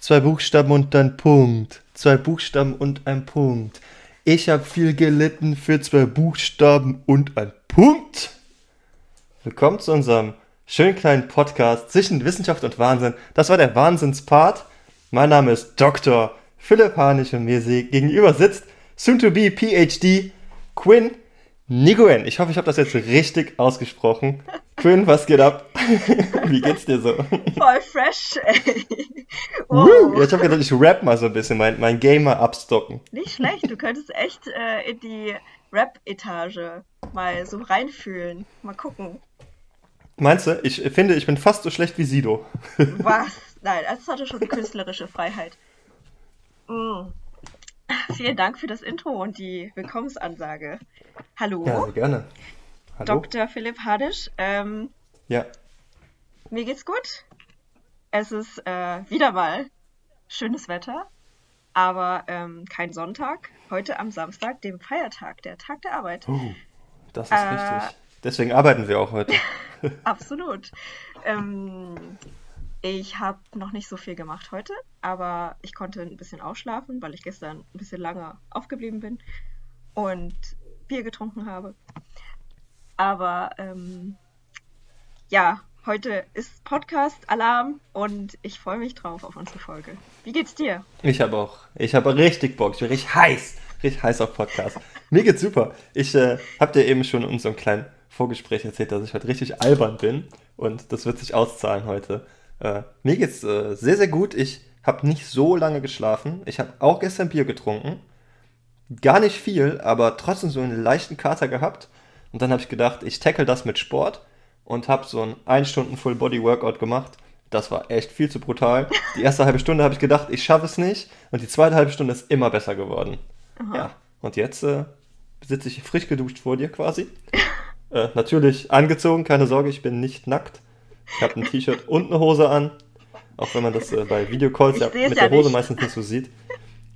Zwei Buchstaben und ein Punkt. Zwei Buchstaben und ein Punkt. Ich habe viel gelitten für zwei Buchstaben und ein Punkt. Willkommen zu unserem schönen kleinen Podcast zwischen Wissenschaft und Wahnsinn. Das war der Wahnsinnspart. Mein Name ist Dr. Philipp Harnisch und mir gegenüber sitzt soon to be PhD Quinn Niguen. Ich hoffe, ich habe das jetzt richtig ausgesprochen. Quinn, was geht ab? Wie geht's dir so? Voll fresh, ey. Wow. Ja, ich habe gedacht, ich rap mal so ein bisschen, mein, mein Gamer abstocken. Nicht schlecht, du könntest echt äh, in die Rap-Etage mal so reinfühlen. Mal gucken. Meinst du? Ich finde, ich bin fast so schlecht wie Sido. Was? Nein, das hatte schon künstlerische Freiheit. Mm. Vielen Dank für das Intro und die Willkommensansage. Hallo. Ja, sehr gerne. Hallo. Dr. Philipp Hadisch. Ähm, ja. Mir geht's gut. Es ist äh, wieder mal schönes Wetter, aber ähm, kein Sonntag. Heute am Samstag, dem Feiertag, der Tag der Arbeit. Oh, das ist äh, richtig. Deswegen arbeiten wir auch heute. Absolut. Ähm, ich habe noch nicht so viel gemacht heute, aber ich konnte ein bisschen ausschlafen, weil ich gestern ein bisschen lange aufgeblieben bin und Bier getrunken habe. Aber ähm, ja, heute ist Podcast-Alarm und ich freue mich drauf auf unsere Folge. Wie geht's dir? Ich habe auch. Ich habe richtig Bock. Ich bin richtig heiß. Richtig heiß auf Podcast. Mir geht's super. Ich äh, habe dir eben schon in unserem kleinen Vorgespräch erzählt, dass ich heute richtig albern bin und das wird sich auszahlen heute. Äh, mir geht's äh, sehr, sehr gut. Ich habe nicht so lange geschlafen. Ich habe auch gestern Bier getrunken. Gar nicht viel, aber trotzdem so einen leichten Kater gehabt. Und dann habe ich gedacht, ich tackle das mit Sport und habe so ein 1 Stunden Full Body Workout gemacht. Das war echt viel zu brutal. Die erste halbe Stunde habe ich gedacht, ich schaffe es nicht. Und die zweite halbe Stunde ist immer besser geworden. Aha. Ja, und jetzt äh, sitze ich frisch geduscht vor dir quasi. äh, natürlich angezogen, keine Sorge, ich bin nicht nackt. Ich habe ein T-Shirt und eine Hose an. Auch wenn man das äh, bei Videocalls ja mit der Hose nicht. meistens nicht so sieht.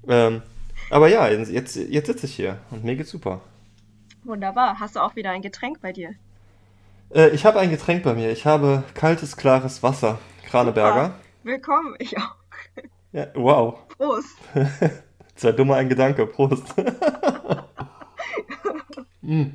Ähm, aber ja, jetzt, jetzt sitze ich hier und mir geht's super. Wunderbar. Hast du auch wieder ein Getränk bei dir? Äh, ich habe ein Getränk bei mir. Ich habe kaltes, klares Wasser. Kraneberger. Willkommen, ich auch. Ja, wow. Prost. Zwei dummer ein Gedanke. Prost. mm.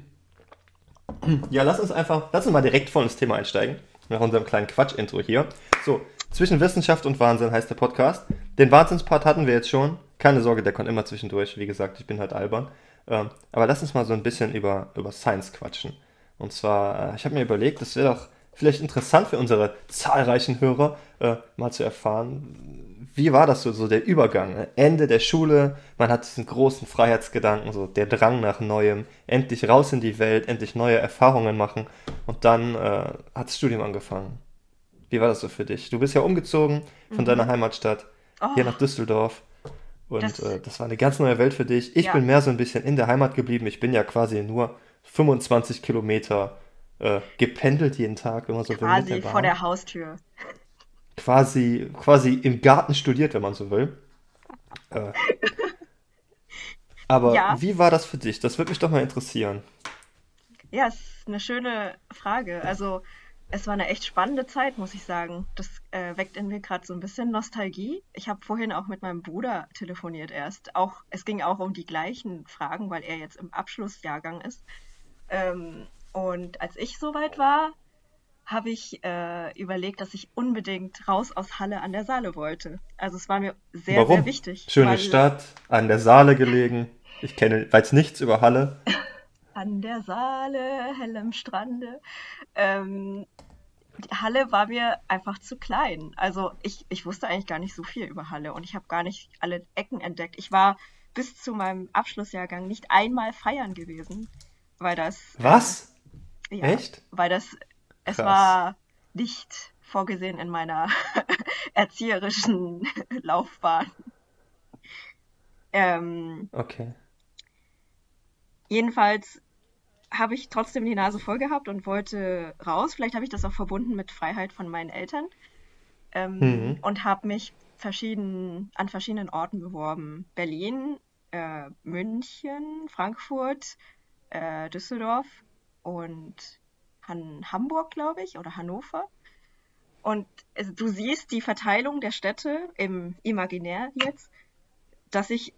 Ja, lass uns einfach, lass uns mal direkt voll ins Thema einsteigen. Nach unserem kleinen Quatsch-Intro hier. So, zwischen Wissenschaft und Wahnsinn heißt der Podcast. Den Wahnsinnspart hatten wir jetzt schon. Keine Sorge, der kommt immer zwischendurch. Wie gesagt, ich bin halt albern. Ähm, aber lass uns mal so ein bisschen über, über Science quatschen. Und zwar, äh, ich habe mir überlegt, das wäre doch vielleicht interessant für unsere zahlreichen Hörer, äh, mal zu erfahren, wie war das so, so der Übergang? Ne? Ende der Schule, man hat diesen großen Freiheitsgedanken, so der Drang nach Neuem, endlich raus in die Welt, endlich neue Erfahrungen machen und dann äh, hat das Studium angefangen. Wie war das so für dich? Du bist ja umgezogen von mhm. deiner Heimatstadt oh. hier nach Düsseldorf und das, äh, das, war eine ganz neue Welt für dich. Ich ja. bin mehr so ein bisschen in der Heimat geblieben. Ich bin ja quasi nur 25 Kilometer äh, gependelt jeden Tag, wenn man so quasi will. Quasi vor der Haustür quasi, quasi im Garten studiert, wenn man so will. Äh, aber ja. wie war das für dich? Das würde mich doch mal interessieren. Ja, es ist eine schöne Frage. Also, es war eine echt spannende Zeit, muss ich sagen. Das äh, weckt in mir gerade so ein bisschen Nostalgie. Ich habe vorhin auch mit meinem Bruder telefoniert erst. Auch, es ging auch um die gleichen Fragen, weil er jetzt im Abschlussjahrgang ist. Ähm, und als ich soweit war, habe ich äh, überlegt, dass ich unbedingt raus aus Halle an der Saale wollte. Also es war mir sehr, Warum? sehr wichtig. Schöne weil, Stadt, an der Saale gelegen. Ich kenne, weiß nichts über Halle. an der Saale, hellem Strande. Ähm, die Halle war mir einfach zu klein. Also ich, ich wusste eigentlich gar nicht so viel über Halle und ich habe gar nicht alle Ecken entdeckt. Ich war bis zu meinem Abschlussjahrgang nicht einmal feiern gewesen, weil das. Was? Äh, ja, Echt? Weil das es war nicht vorgesehen in meiner erzieherischen Laufbahn. Ähm, okay. Jedenfalls habe ich trotzdem die Nase voll gehabt und wollte raus. Vielleicht habe ich das auch verbunden mit Freiheit von meinen Eltern. Ähm, mhm. Und habe mich verschieden, an verschiedenen Orten beworben. Berlin, äh, München, Frankfurt, äh, Düsseldorf und Han Hamburg, glaube ich, oder Hannover. Und also, du siehst die Verteilung der Städte im Imaginär jetzt, dass ich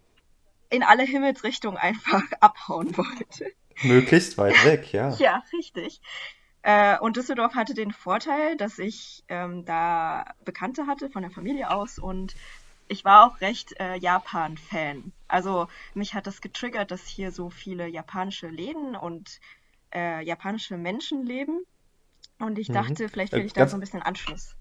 in alle Himmelsrichtungen einfach abhauen wollte. Möglichst weit weg, ja. Ja, richtig. Äh, und Düsseldorf hatte den Vorteil, dass ich ähm, da Bekannte hatte von der Familie aus und ich war auch recht äh, Japan-Fan. Also mich hat das getriggert, dass hier so viele japanische Läden und äh, japanische Menschen leben. Und ich mhm. dachte, mhm. vielleicht finde ich da so ein bisschen Anschluss.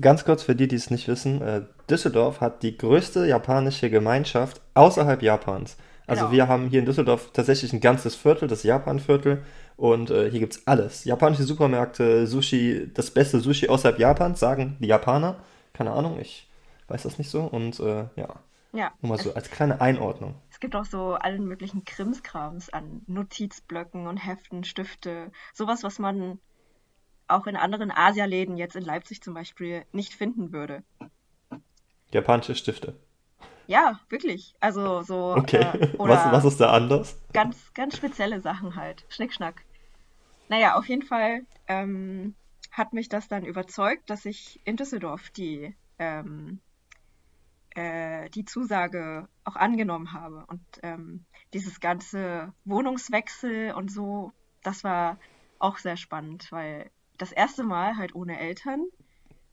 Ganz kurz für die, die es nicht wissen, äh, Düsseldorf hat die größte japanische Gemeinschaft außerhalb Japans. Also genau. wir haben hier in Düsseldorf tatsächlich ein ganzes Viertel, das Japan-Viertel. Und äh, hier gibt es alles. Japanische Supermärkte, Sushi, das beste Sushi außerhalb Japans, sagen die Japaner. Keine Ahnung, ich weiß das nicht so. Und äh, ja, ja. Nur mal so als kleine Einordnung. Es gibt auch so allen möglichen Krimskrams an Notizblöcken und Heften, Stifte. Sowas, was man auch in anderen Asialäden, jetzt in Leipzig zum Beispiel, nicht finden würde. Japanische Stifte. Ja, wirklich. Also so. Okay. Äh, was, was ist da anders? Ganz, ganz spezielle Sachen halt. Schnickschnack. Naja, auf jeden Fall ähm, hat mich das dann überzeugt, dass ich in Düsseldorf die, ähm, äh, die Zusage auch angenommen habe. Und ähm, dieses ganze Wohnungswechsel und so, das war auch sehr spannend, weil das erste Mal halt ohne Eltern.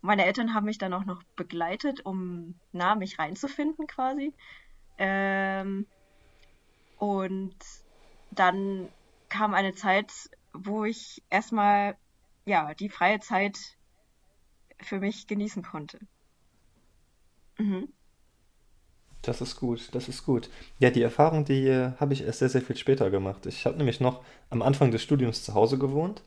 Meine Eltern haben mich dann auch noch begleitet, um nah mich reinzufinden quasi. Ähm, und dann kam eine Zeit, wo ich erstmal ja die freie Zeit für mich genießen konnte. Mhm. Das ist gut, das ist gut. Ja, die Erfahrung, die äh, habe ich erst sehr, sehr viel später gemacht. Ich habe nämlich noch am Anfang des Studiums zu Hause gewohnt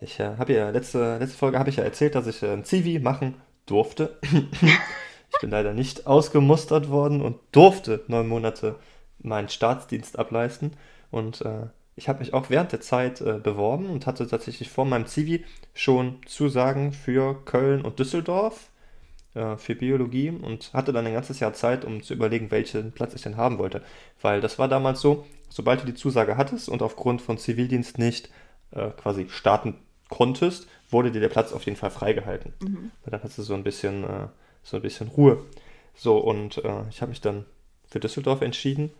ich äh, habe ja letzte, letzte Folge habe ich ja erzählt, dass ich äh, ein Zivi machen durfte. ich bin leider nicht ausgemustert worden und durfte neun Monate meinen Staatsdienst ableisten. Und äh, ich habe mich auch während der Zeit äh, beworben und hatte tatsächlich vor meinem Zivi schon Zusagen für Köln und Düsseldorf äh, für Biologie und hatte dann ein ganzes Jahr Zeit, um zu überlegen, welchen Platz ich denn haben wollte. Weil das war damals so, sobald du die Zusage hattest und aufgrund von Zivildienst nicht äh, quasi starten konntest, wurde dir der Platz auf jeden Fall freigehalten. Mhm. Dann hast du so ein bisschen, äh, so ein bisschen Ruhe. So, und äh, ich habe mich dann für Düsseldorf entschieden.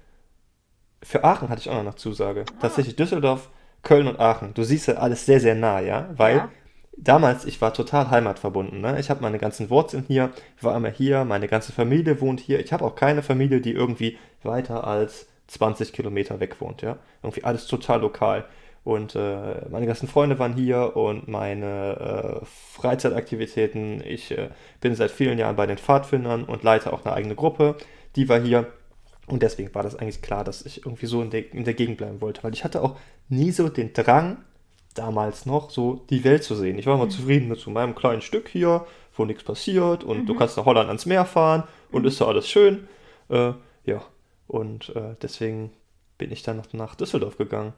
Für Aachen hatte ich auch noch eine Zusage. Ah. Tatsächlich Düsseldorf, Köln und Aachen. Du siehst ja alles sehr, sehr nah, ja? Weil ja. Damals, ich war total heimatverbunden. Ne? Ich habe meine ganzen Wurzeln hier, war immer hier, meine ganze Familie wohnt hier. Ich habe auch keine Familie, die irgendwie weiter als 20 Kilometer weg wohnt, ja? Irgendwie alles total lokal. Und äh, meine ganzen Freunde waren hier und meine äh, Freizeitaktivitäten. Ich äh, bin seit vielen Jahren bei den Pfadfindern und leite auch eine eigene Gruppe. Die war hier. Und deswegen war das eigentlich klar, dass ich irgendwie so in der, in der Gegend bleiben wollte. Weil ich hatte auch nie so den Drang, damals noch, so die Welt zu sehen. Ich war immer mhm. zufrieden mit so meinem kleinen Stück hier, wo nichts passiert. Und mhm. du kannst nach Holland ans Meer fahren und mhm. ist da alles schön. Äh, ja, und äh, deswegen bin ich dann noch nach Düsseldorf gegangen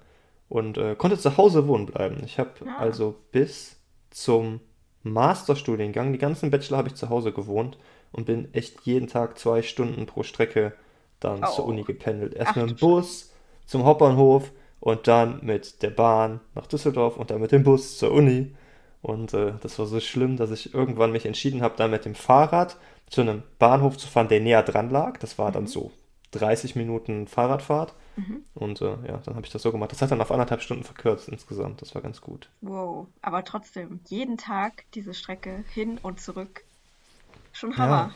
und äh, konnte zu Hause wohnen bleiben. Ich habe ja. also bis zum Masterstudiengang, die ganzen Bachelor habe ich zu Hause gewohnt und bin echt jeden Tag zwei Stunden pro Strecke dann oh. zur Uni gependelt. Erst mit dem Bus zum Hauptbahnhof und dann mit der Bahn nach Düsseldorf und dann mit dem Bus zur Uni. Und äh, das war so schlimm, dass ich irgendwann mich entschieden habe, dann mit dem Fahrrad zu einem Bahnhof zu fahren, der näher dran lag. Das war mhm. dann so 30 Minuten Fahrradfahrt. Mhm. Und äh, ja, dann habe ich das so gemacht. Das hat dann auf anderthalb Stunden verkürzt insgesamt. Das war ganz gut. Wow, aber trotzdem, jeden Tag diese Strecke hin und zurück. Schon Hammer.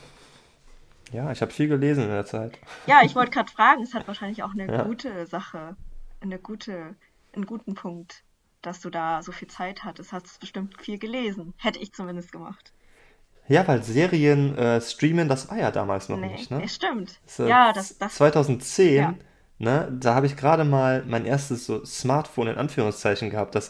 Ja, ja ich habe viel gelesen in der Zeit. Ja, ich wollte gerade fragen, es hat wahrscheinlich auch eine ja. gute Sache, eine gute, einen guten Punkt, dass du da so viel Zeit hattest. Hast bestimmt viel gelesen. Hätte ich zumindest gemacht. Ja, weil Serien äh, streamen, das war ja damals noch nee, nicht, ne? Stimmt. So, ja, das, das 2010 ja. Ne, da habe ich gerade mal mein erstes so Smartphone in Anführungszeichen gehabt. Das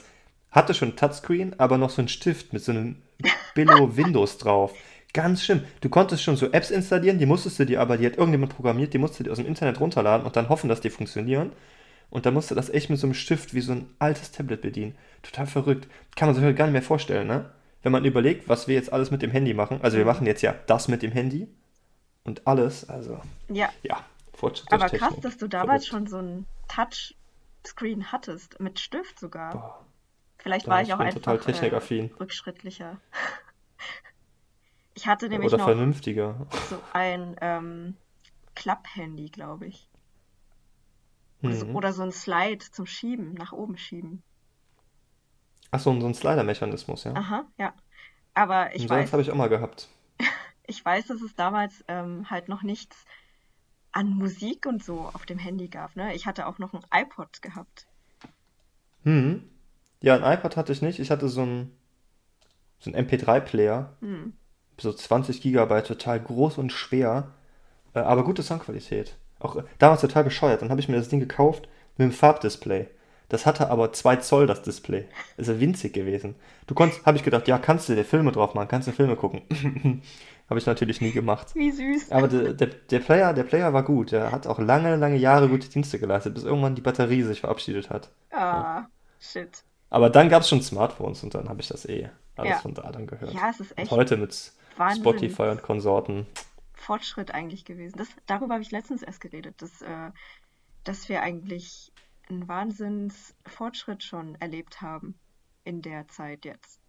hatte schon Touchscreen, aber noch so ein Stift mit so einem Billo Windows drauf. Ganz schlimm. Du konntest schon so Apps installieren, die musstest du dir aber, die hat irgendjemand programmiert, die musstest du dir aus dem Internet runterladen und dann hoffen, dass die funktionieren. Und dann musst du das echt mit so einem Stift wie so ein altes Tablet bedienen. Total verrückt. Kann man sich heute gar nicht mehr vorstellen, ne? Wenn man überlegt, was wir jetzt alles mit dem Handy machen. Also wir mhm. machen jetzt ja das mit dem Handy und alles. Also ja, ja Fortschritt Aber krass, dass du damals Verrückt. schon so ein Touchscreen hattest, mit Stift sogar. Boah. Vielleicht da war ich auch einfach total technikaffin. Äh, rückschrittlicher. Ich hatte nämlich Oder noch vernünftiger. so ein ähm, Klapp-Handy, glaube ich. Oder so, Mhm. oder so ein Slide zum Schieben, nach oben schieben. Ach so, so ein Slider-Mechanismus, ja. Aha, ja. Aber ich Und weiß, habe ich auch mal gehabt. ich weiß, dass es damals ähm, halt noch nichts an Musik und so auf dem Handy gab, ne? Ich hatte auch noch ein iPod gehabt. Mhm. Ja, ein iPod hatte ich nicht. Ich hatte so ein, so ein MP3-Player. Hm. So 20 Gigabyte, total groß und schwer. Äh, aber gute Soundqualität. Auch damals total bescheuert. Dann habe ich mir das Ding gekauft mit einem Farbdisplay. Das hatte aber 2 Zoll, das Display. Ist ja winzig gewesen. Du konntest, habe ich gedacht, ja, kannst du dir Filme drauf machen, kannst du Filme gucken. Habe ich natürlich nie gemacht. Wie süß. Aber der, der, der Player, der Player war gut. Der hat auch lange, lange Jahre gute Dienste geleistet, bis irgendwann die Batterie sich verabschiedet hat. Ah, shit. Aber dann gab es schon Smartphones und dann habe ich das eh alles Ja. von da dann gehört. Ja, es ist Und echt heute mit Wahnsinn. Spotify und Konsorten. Fortschritt eigentlich gewesen. Das, darüber habe ich letztens erst geredet, dass, äh, dass wir eigentlich einen Wahnsinns-Fortschritt schon erlebt haben in der Zeit jetzt.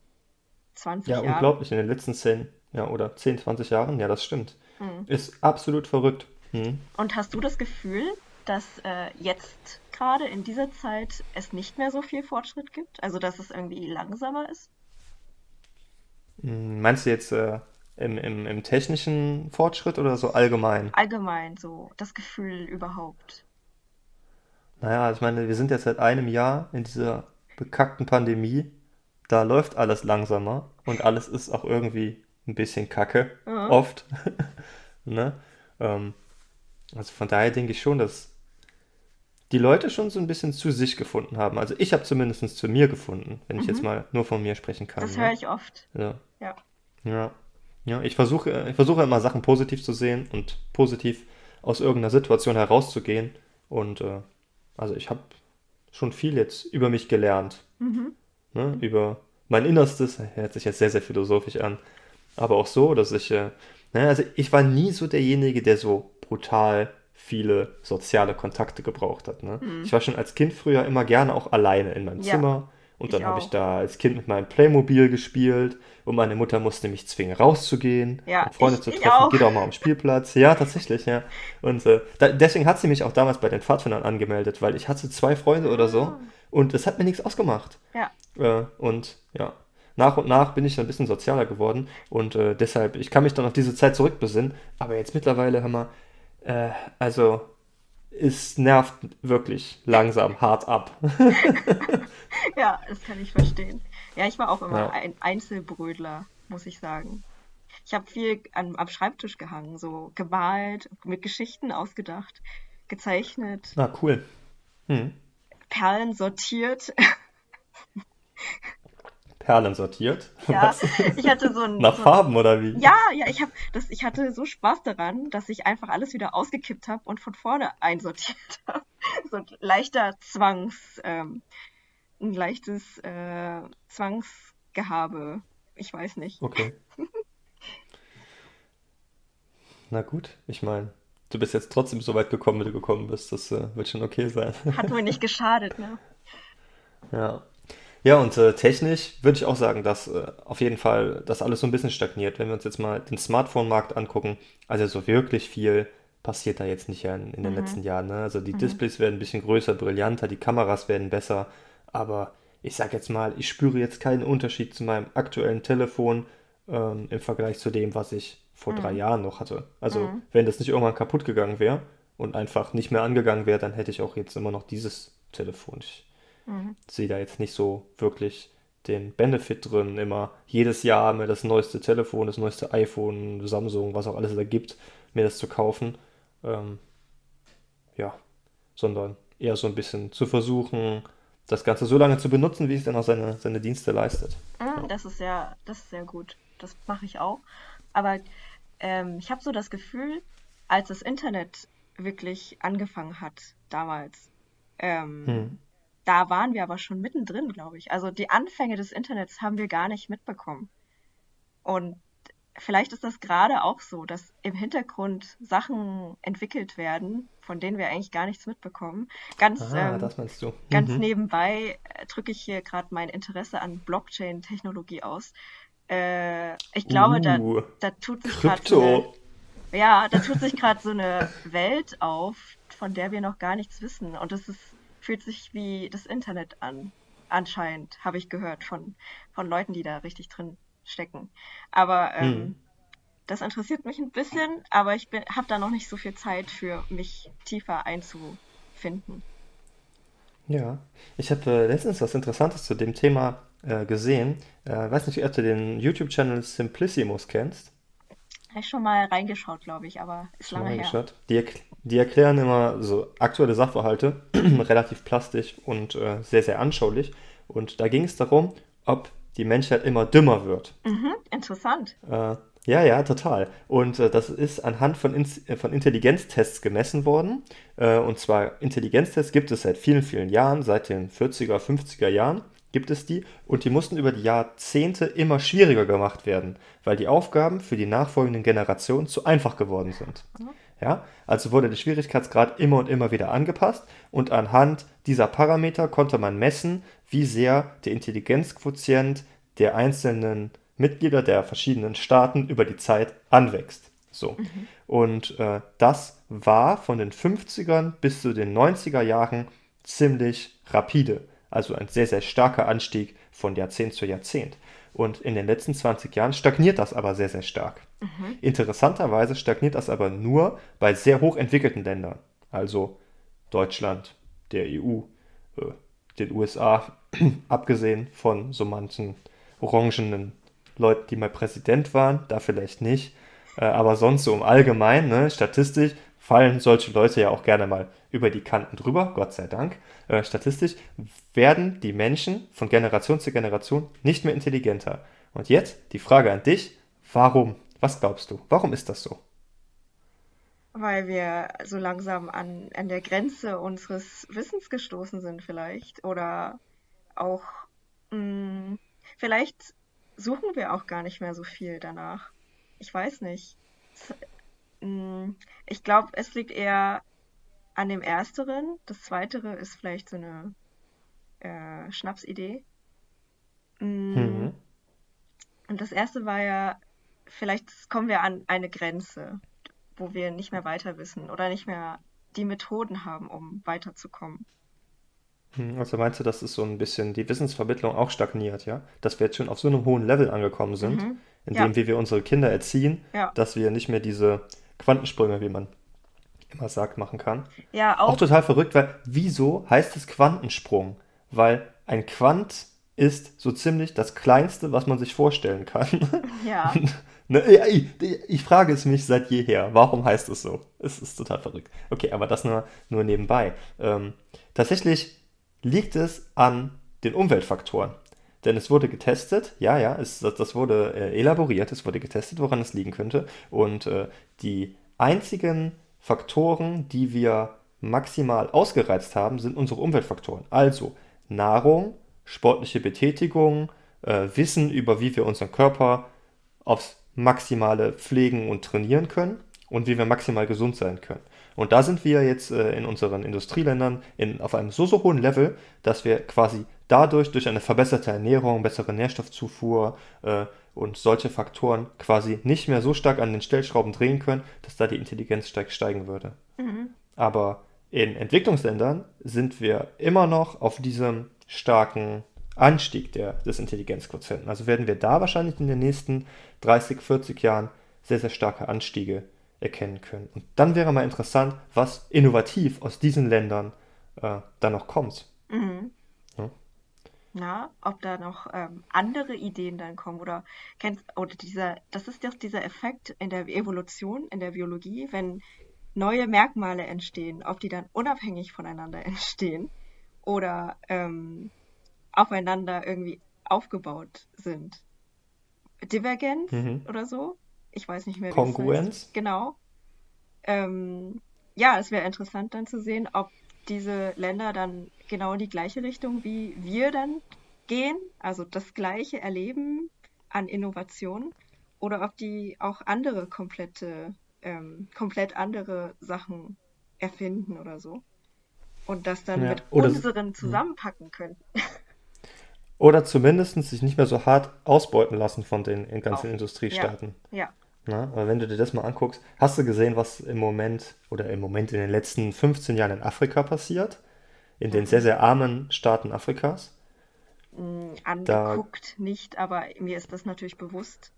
20 Ja, Jahre. unglaublich, in den letzten 10, ja, oder 10, 20 Jahren, ja, das stimmt. Mhm. Ist absolut verrückt. Hm. Und hast du das Gefühl, dass äh, jetzt gerade in dieser Zeit es nicht mehr so viel Fortschritt gibt? Also dass es irgendwie langsamer ist? Hm, Meinst du jetzt äh, im, im, im technischen Fortschritt oder so allgemein? Allgemein so das Gefühl überhaupt. Naja, ich meine, wir sind jetzt seit einem Jahr in dieser bekackten Pandemie. Da läuft alles langsamer und alles ist auch irgendwie ein bisschen kacke, Ja. oft. Ne? Ähm, also von daher denke ich schon, dass die Leute schon so ein bisschen zu sich gefunden haben. Also ich habe zumindest zu mir gefunden, wenn ich jetzt Mhm. mal nur von mir sprechen kann. Das ne? höre ich oft. Ja. Ja. Ja. Ja, ich versuche, ich versuche immer Sachen positiv zu sehen und positiv aus irgendeiner Situation herauszugehen. Und äh, also ich habe schon viel jetzt über mich gelernt. Mhm. Ne? Über mein Innerstes, hört sich jetzt sehr, sehr philosophisch an. Aber auch so, dass ich, äh, ne, also ich war nie so derjenige, der so brutal viele soziale Kontakte gebraucht hat. Ne? Mhm. Ich war schon als Kind früher immer gerne auch alleine in meinem Ja, Zimmer. Und dann habe ich da als Kind mit meinem Playmobil gespielt und meine Mutter musste mich zwingen, rauszugehen Ja, und Freunde ich- zu treffen. auch. Geh doch mal am Spielplatz. Ja, tatsächlich, ja. Und äh, da, deswegen hat sie mich auch damals bei den Pfadfindern angemeldet, weil ich hatte zwei Freunde oder so Ah. und es hat mir nichts ausgemacht. Ja. Äh, und ja, nach und nach bin ich dann ein bisschen sozialer geworden und äh, deshalb, ich kann mich dann auf diese Zeit zurückbesinnen, aber jetzt mittlerweile, hör mal, äh, also es nervt wirklich langsam hart ab. Ja, das kann ich verstehen. Ja, ich war auch immer Ja. ein Einzelbrödler, muss ich sagen. Ich habe viel an, am Schreibtisch gehangen, so gemalt, mit Geschichten ausgedacht, gezeichnet, Ah, cool. Hm. Perlen sortiert. Perlen sortiert. Ja, Was? ich hatte so ein, Nach so, Farben oder wie? ja, ja, ich habe das, ich hatte so Spaß daran, dass ich einfach alles wieder ausgekippt habe und von vorne einsortiert habe. So ein leichter Zwangs, ähm, ein leichtes äh, Zwangsgehabe. Ich weiß nicht. Okay. Na gut, ich meine, du bist jetzt trotzdem so weit gekommen, wie du gekommen bist. Das äh, wird schon okay sein. Hat mir nicht geschadet, ne? Ja. Ja, und äh, technisch würde ich auch sagen, dass äh, auf jeden Fall das alles so ein bisschen stagniert. Wenn wir uns jetzt mal den Smartphone-Markt angucken, also so wirklich viel passiert da jetzt nicht in, in den Mhm. letzten Jahren. Ne? Also die Mhm. Displays werden ein bisschen größer, brillanter, die Kameras werden besser, aber ich sag jetzt mal, ich spüre jetzt keinen Unterschied zu meinem aktuellen Telefon ähm, im Vergleich zu dem, was ich vor drei Mhm. Jahren noch hatte. Also Mhm. wenn das nicht irgendwann kaputt gegangen wäre und einfach nicht mehr angegangen wäre, dann hätte ich auch jetzt immer noch dieses Telefon. Ich Mhm. sehe da jetzt nicht so wirklich den Benefit drin, immer jedes Jahr mir das neueste Telefon, das neueste iPhone, Samsung, was auch alles da gibt, mir das zu kaufen. Ähm, ja, sondern eher so ein bisschen zu versuchen, das Ganze so lange zu benutzen, wie es dann auch seine, seine Dienste leistet. Mm, Das ist sehr, das ist sehr gut. Das mache ich auch. Aber ähm, ich habe so das Gefühl, als das Internet wirklich angefangen hat damals, ähm, Hm. Da waren wir aber schon mittendrin, glaube ich. Also die Anfänge des Internets haben wir gar nicht mitbekommen. Und vielleicht ist das gerade auch so, dass im Hintergrund Sachen entwickelt werden, von denen wir eigentlich gar nichts mitbekommen. Ganz, Ah, ähm, das. Ganz Mhm. nebenbei äh, drücke ich hier gerade mein Interesse an Blockchain-Technologie aus. Äh, ich glaube, da, Uh, da tut sich gerade so Krypto. eine, ja, da tut sich gerade so eine Welt auf, von der wir noch gar nichts wissen. Und es ist, fühlt sich wie das Internet an. Anscheinend, habe ich gehört von, von Leuten, die da richtig drin stecken. Aber ähm, Hm. das interessiert mich ein bisschen, aber ich habe da noch nicht so viel Zeit für mich tiefer einzufinden. Ja, ich habe äh, letztens was Interessantes zu dem Thema äh, gesehen. Äh, weiß nicht, ob du den YouTube-Channel Simplissimus kennst. Habe ich schon mal reingeschaut, glaube ich, aber ist Schon lange her. Die, die erklären immer so aktuelle Sachverhalte relativ plastisch und äh, sehr, sehr anschaulich. Und da ging es darum, ob die Menschheit immer dümmer wird. Mhm, interessant. Äh, ja, ja, total. Und äh, das ist anhand von, Ins äh, von Intelligenztests gemessen worden. Äh, und zwar Intelligenztests gibt es seit vielen, vielen Jahren, seit den 40er, 50er Jahren gibt es die. Und die mussten über die Jahrzehnte immer schwieriger gemacht werden, weil die Aufgaben für die nachfolgenden Generationen zu einfach geworden sind. Ja, also wurde der Schwierigkeitsgrad immer und immer wieder angepasst und anhand dieser Parameter konnte man messen, wie sehr der Intelligenzquotient der einzelnen Mitglieder der verschiedenen Staaten über die Zeit anwächst. So. Und äh, das war von den 50ern bis zu den 90er Jahren ziemlich rapide. Also ein sehr, sehr starker Anstieg von Jahrzehnt zu Jahrzehnt. Und in den letzten 20 Jahren stagniert das aber sehr, sehr stark. Interessanterweise stagniert das aber nur bei sehr hochentwickelten Ländern, also Deutschland, der EU, äh, den USA, abgesehen von so manchen orangenen Leuten, die mal Präsident waren, da vielleicht nicht, äh, aber sonst so im Allgemeinen, ne, statistisch fallen solche Leute ja auch gerne mal über die Kanten drüber, Gott sei Dank. Äh, statistisch werden die Menschen von Generation zu Generation nicht mehr intelligenter. Und jetzt die Frage an dich, warum? Was glaubst du? Warum ist das so? Weil wir so langsam an, an der Grenze unseres Wissens gestoßen sind, vielleicht. Oder auch, mh, vielleicht suchen wir auch gar nicht mehr so viel danach. Ich weiß nicht. Ich glaube, es liegt eher an dem Ersteren. Das Zweitere ist vielleicht so eine äh, Schnapsidee. Mh, Mhm. und das Erste war ja, vielleicht kommen wir an eine Grenze, wo wir nicht mehr weiter wissen oder nicht mehr die Methoden haben, um weiterzukommen. Hm, Also meinst du, dass es so ein bisschen die Wissensvermittlung auch stagniert, ja? Dass wir jetzt schon auf so einem hohen Level angekommen sind, Mhm. in Ja, dem wie wir unsere Kinder erziehen, ja. dass wir nicht mehr diese Quantensprünge, wie man immer sagt, machen kann. Ja, Auch auch, total verrückt, weil wieso heißt es Quantensprung? Weil ein Quant ist so ziemlich das Kleinste, was man sich vorstellen kann. ja. Ne, ich, ich frage es mich seit jeher, warum heißt es so? Es ist total verrückt. Okay, aber das nur, nur nebenbei. Ähm, tatsächlich liegt es an den Umweltfaktoren. Denn es wurde getestet, ja, ja, es, das, das wurde äh, elaboriert, es wurde getestet, woran es liegen könnte. Und äh, die einzigen Faktoren, die wir maximal ausgereizt haben, sind unsere Umweltfaktoren. Also Nahrung, sportliche Betätigung, äh, Wissen über, wie wir unseren Körper aufs Maximale pflegen und trainieren können und wie wir maximal gesund sein können. Und da sind wir jetzt äh, in unseren Industrieländern in, auf einem so, so hohen Level, dass wir quasi dadurch, durch eine verbesserte Ernährung, bessere Nährstoffzufuhr äh, und solche Faktoren quasi nicht mehr so stark an den Stellschrauben drehen können, dass da die Intelligenz stark steigen würde. Mhm. Aber in Entwicklungsländern sind wir immer noch auf diesem starken Anstieg der, des Intelligenzquotienten. Also werden wir da wahrscheinlich in den nächsten 30, 40 Jahren sehr, sehr starke Anstiege erkennen können. Und dann wäre mal interessant, was innovativ aus diesen Ländern äh, da noch kommt. Mhm. Na, ob da noch ähm, andere Ideen dann kommen oder kennst oder dieser, das ist doch dieser Effekt in der Evolution, in der Biologie, wenn neue Merkmale entstehen, ob die dann unabhängig voneinander entstehen oder ähm, aufeinander irgendwie aufgebaut sind. Divergenz Mhm. oder so? Ich weiß nicht mehr, wie es heißt. Kongruenz? Genau. Ähm, ja, es wäre interessant dann zu sehen, ob diese Länder dann genau in die gleiche Richtung wie wir dann gehen, also das gleiche erleben an Innovation, oder ob die auch andere komplette, ähm, komplett andere Sachen erfinden oder so. Und das dann Ja, mit unseren hm. zusammenpacken können. Oder zumindest sich nicht mehr so hart ausbeuten lassen von den ganzen Auch. Industriestaaten. Ja, ja. Na, aber wenn du dir das mal anguckst, hast du gesehen, was im Moment oder im Moment in den letzten 15 Jahren in Afrika passiert? In den sehr, sehr armen Staaten Afrikas? Mm, Da Angeguckt nicht, aber mir ist das natürlich bewusst.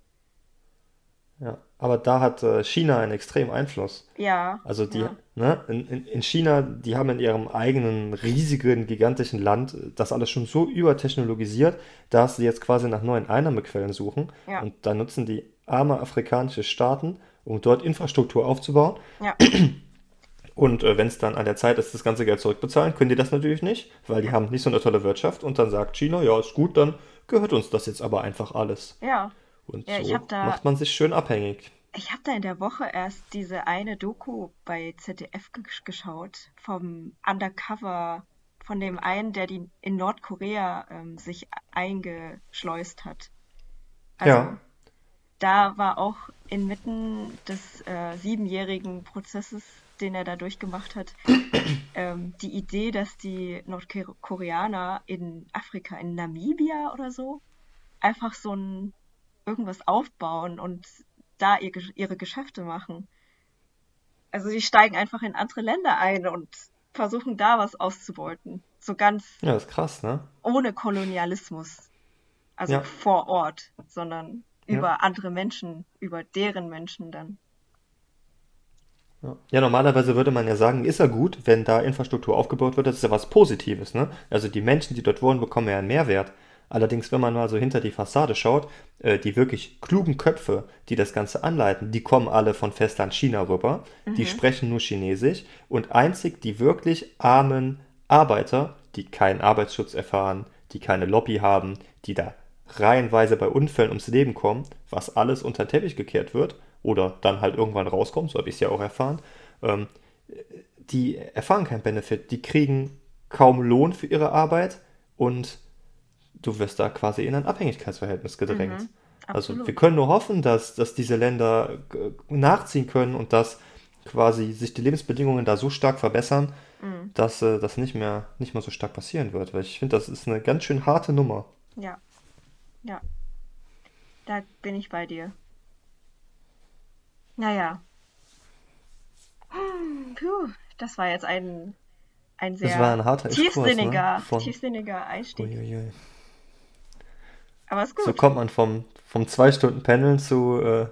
Ja, aber da hat äh, China einen extremen Einfluss. Ja, Also die, ja. ne, in, in, in China, die haben in ihrem eigenen riesigen, gigantischen Land das alles schon so übertechnologisiert, dass sie jetzt quasi nach neuen Einnahmequellen suchen Ja, und da nutzen die arme afrikanische Staaten, um dort Infrastruktur aufzubauen. ja, Und äh, wenn es dann an der Zeit ist, das ganze Geld zurückbezahlen, können die das natürlich nicht, weil die haben nicht so eine tolle Wirtschaft und dann sagt China, ja, ist gut, dann gehört uns das jetzt aber einfach alles. ja. Und Ja, so da, macht man sich schön abhängig. ich habe da in der Woche erst diese eine Doku bei ZDF ge geschaut vom Undercover, von dem einen, der die in Nordkorea ähm, sich eingeschleust hat. Also Ja, da war auch inmitten des äh, siebenjährigen Prozesses, den er da durchgemacht hat, ähm, die Idee, dass die Nordkoreaner in Afrika, in Namibia oder so, einfach so ein irgendwas aufbauen und da ihr, ihre Geschäfte machen. Also die steigen einfach in andere Länder ein und versuchen da was auszubeuten. So ganz ja, ist krass, ne? ohne Kolonialismus. Also Ja, vor Ort, sondern ja. über andere Menschen, über deren Menschen dann. Ja. Normalerweise würde man ja sagen, ist ja gut, wenn da Infrastruktur aufgebaut wird, das ist ja was Positives, ne? Also die Menschen, die dort wohnen, bekommen ja einen Mehrwert. Allerdings, wenn man mal so hinter die Fassade schaut, äh, die wirklich klugen Köpfe, die das Ganze anleiten, die kommen alle von Festland China rüber, die Mhm. sprechen nur Chinesisch und einzig die wirklich armen Arbeiter, die keinen Arbeitsschutz erfahren, die keine Lobby haben, die da reihenweise bei Unfällen ums Leben kommen, was alles unter den Teppich gekehrt wird oder dann halt irgendwann rauskommt, so habe ich es ja auch erfahren, ähm, die erfahren keinen Benefit, die kriegen kaum Lohn für ihre Arbeit und du wirst da quasi in ein Abhängigkeitsverhältnis gedrängt. Mhm. Also wir können nur hoffen, dass, dass diese Länder äh, nachziehen können und dass quasi sich die Lebensbedingungen da so stark verbessern, Mhm. dass äh, das nicht mehr, nicht mehr so stark passieren wird. Weil ich finde, das ist eine ganz schön harte Nummer. Ja, ja, da bin ich bei dir. Naja, puh, das war jetzt ein, ein sehr ein harter Exkurs, ne? tiefsinniger, Von, tiefsinniger Einstieg. uiuiui. Aber ist So gut. kommt man vom, vom zwei Stunden Pendeln zu äh,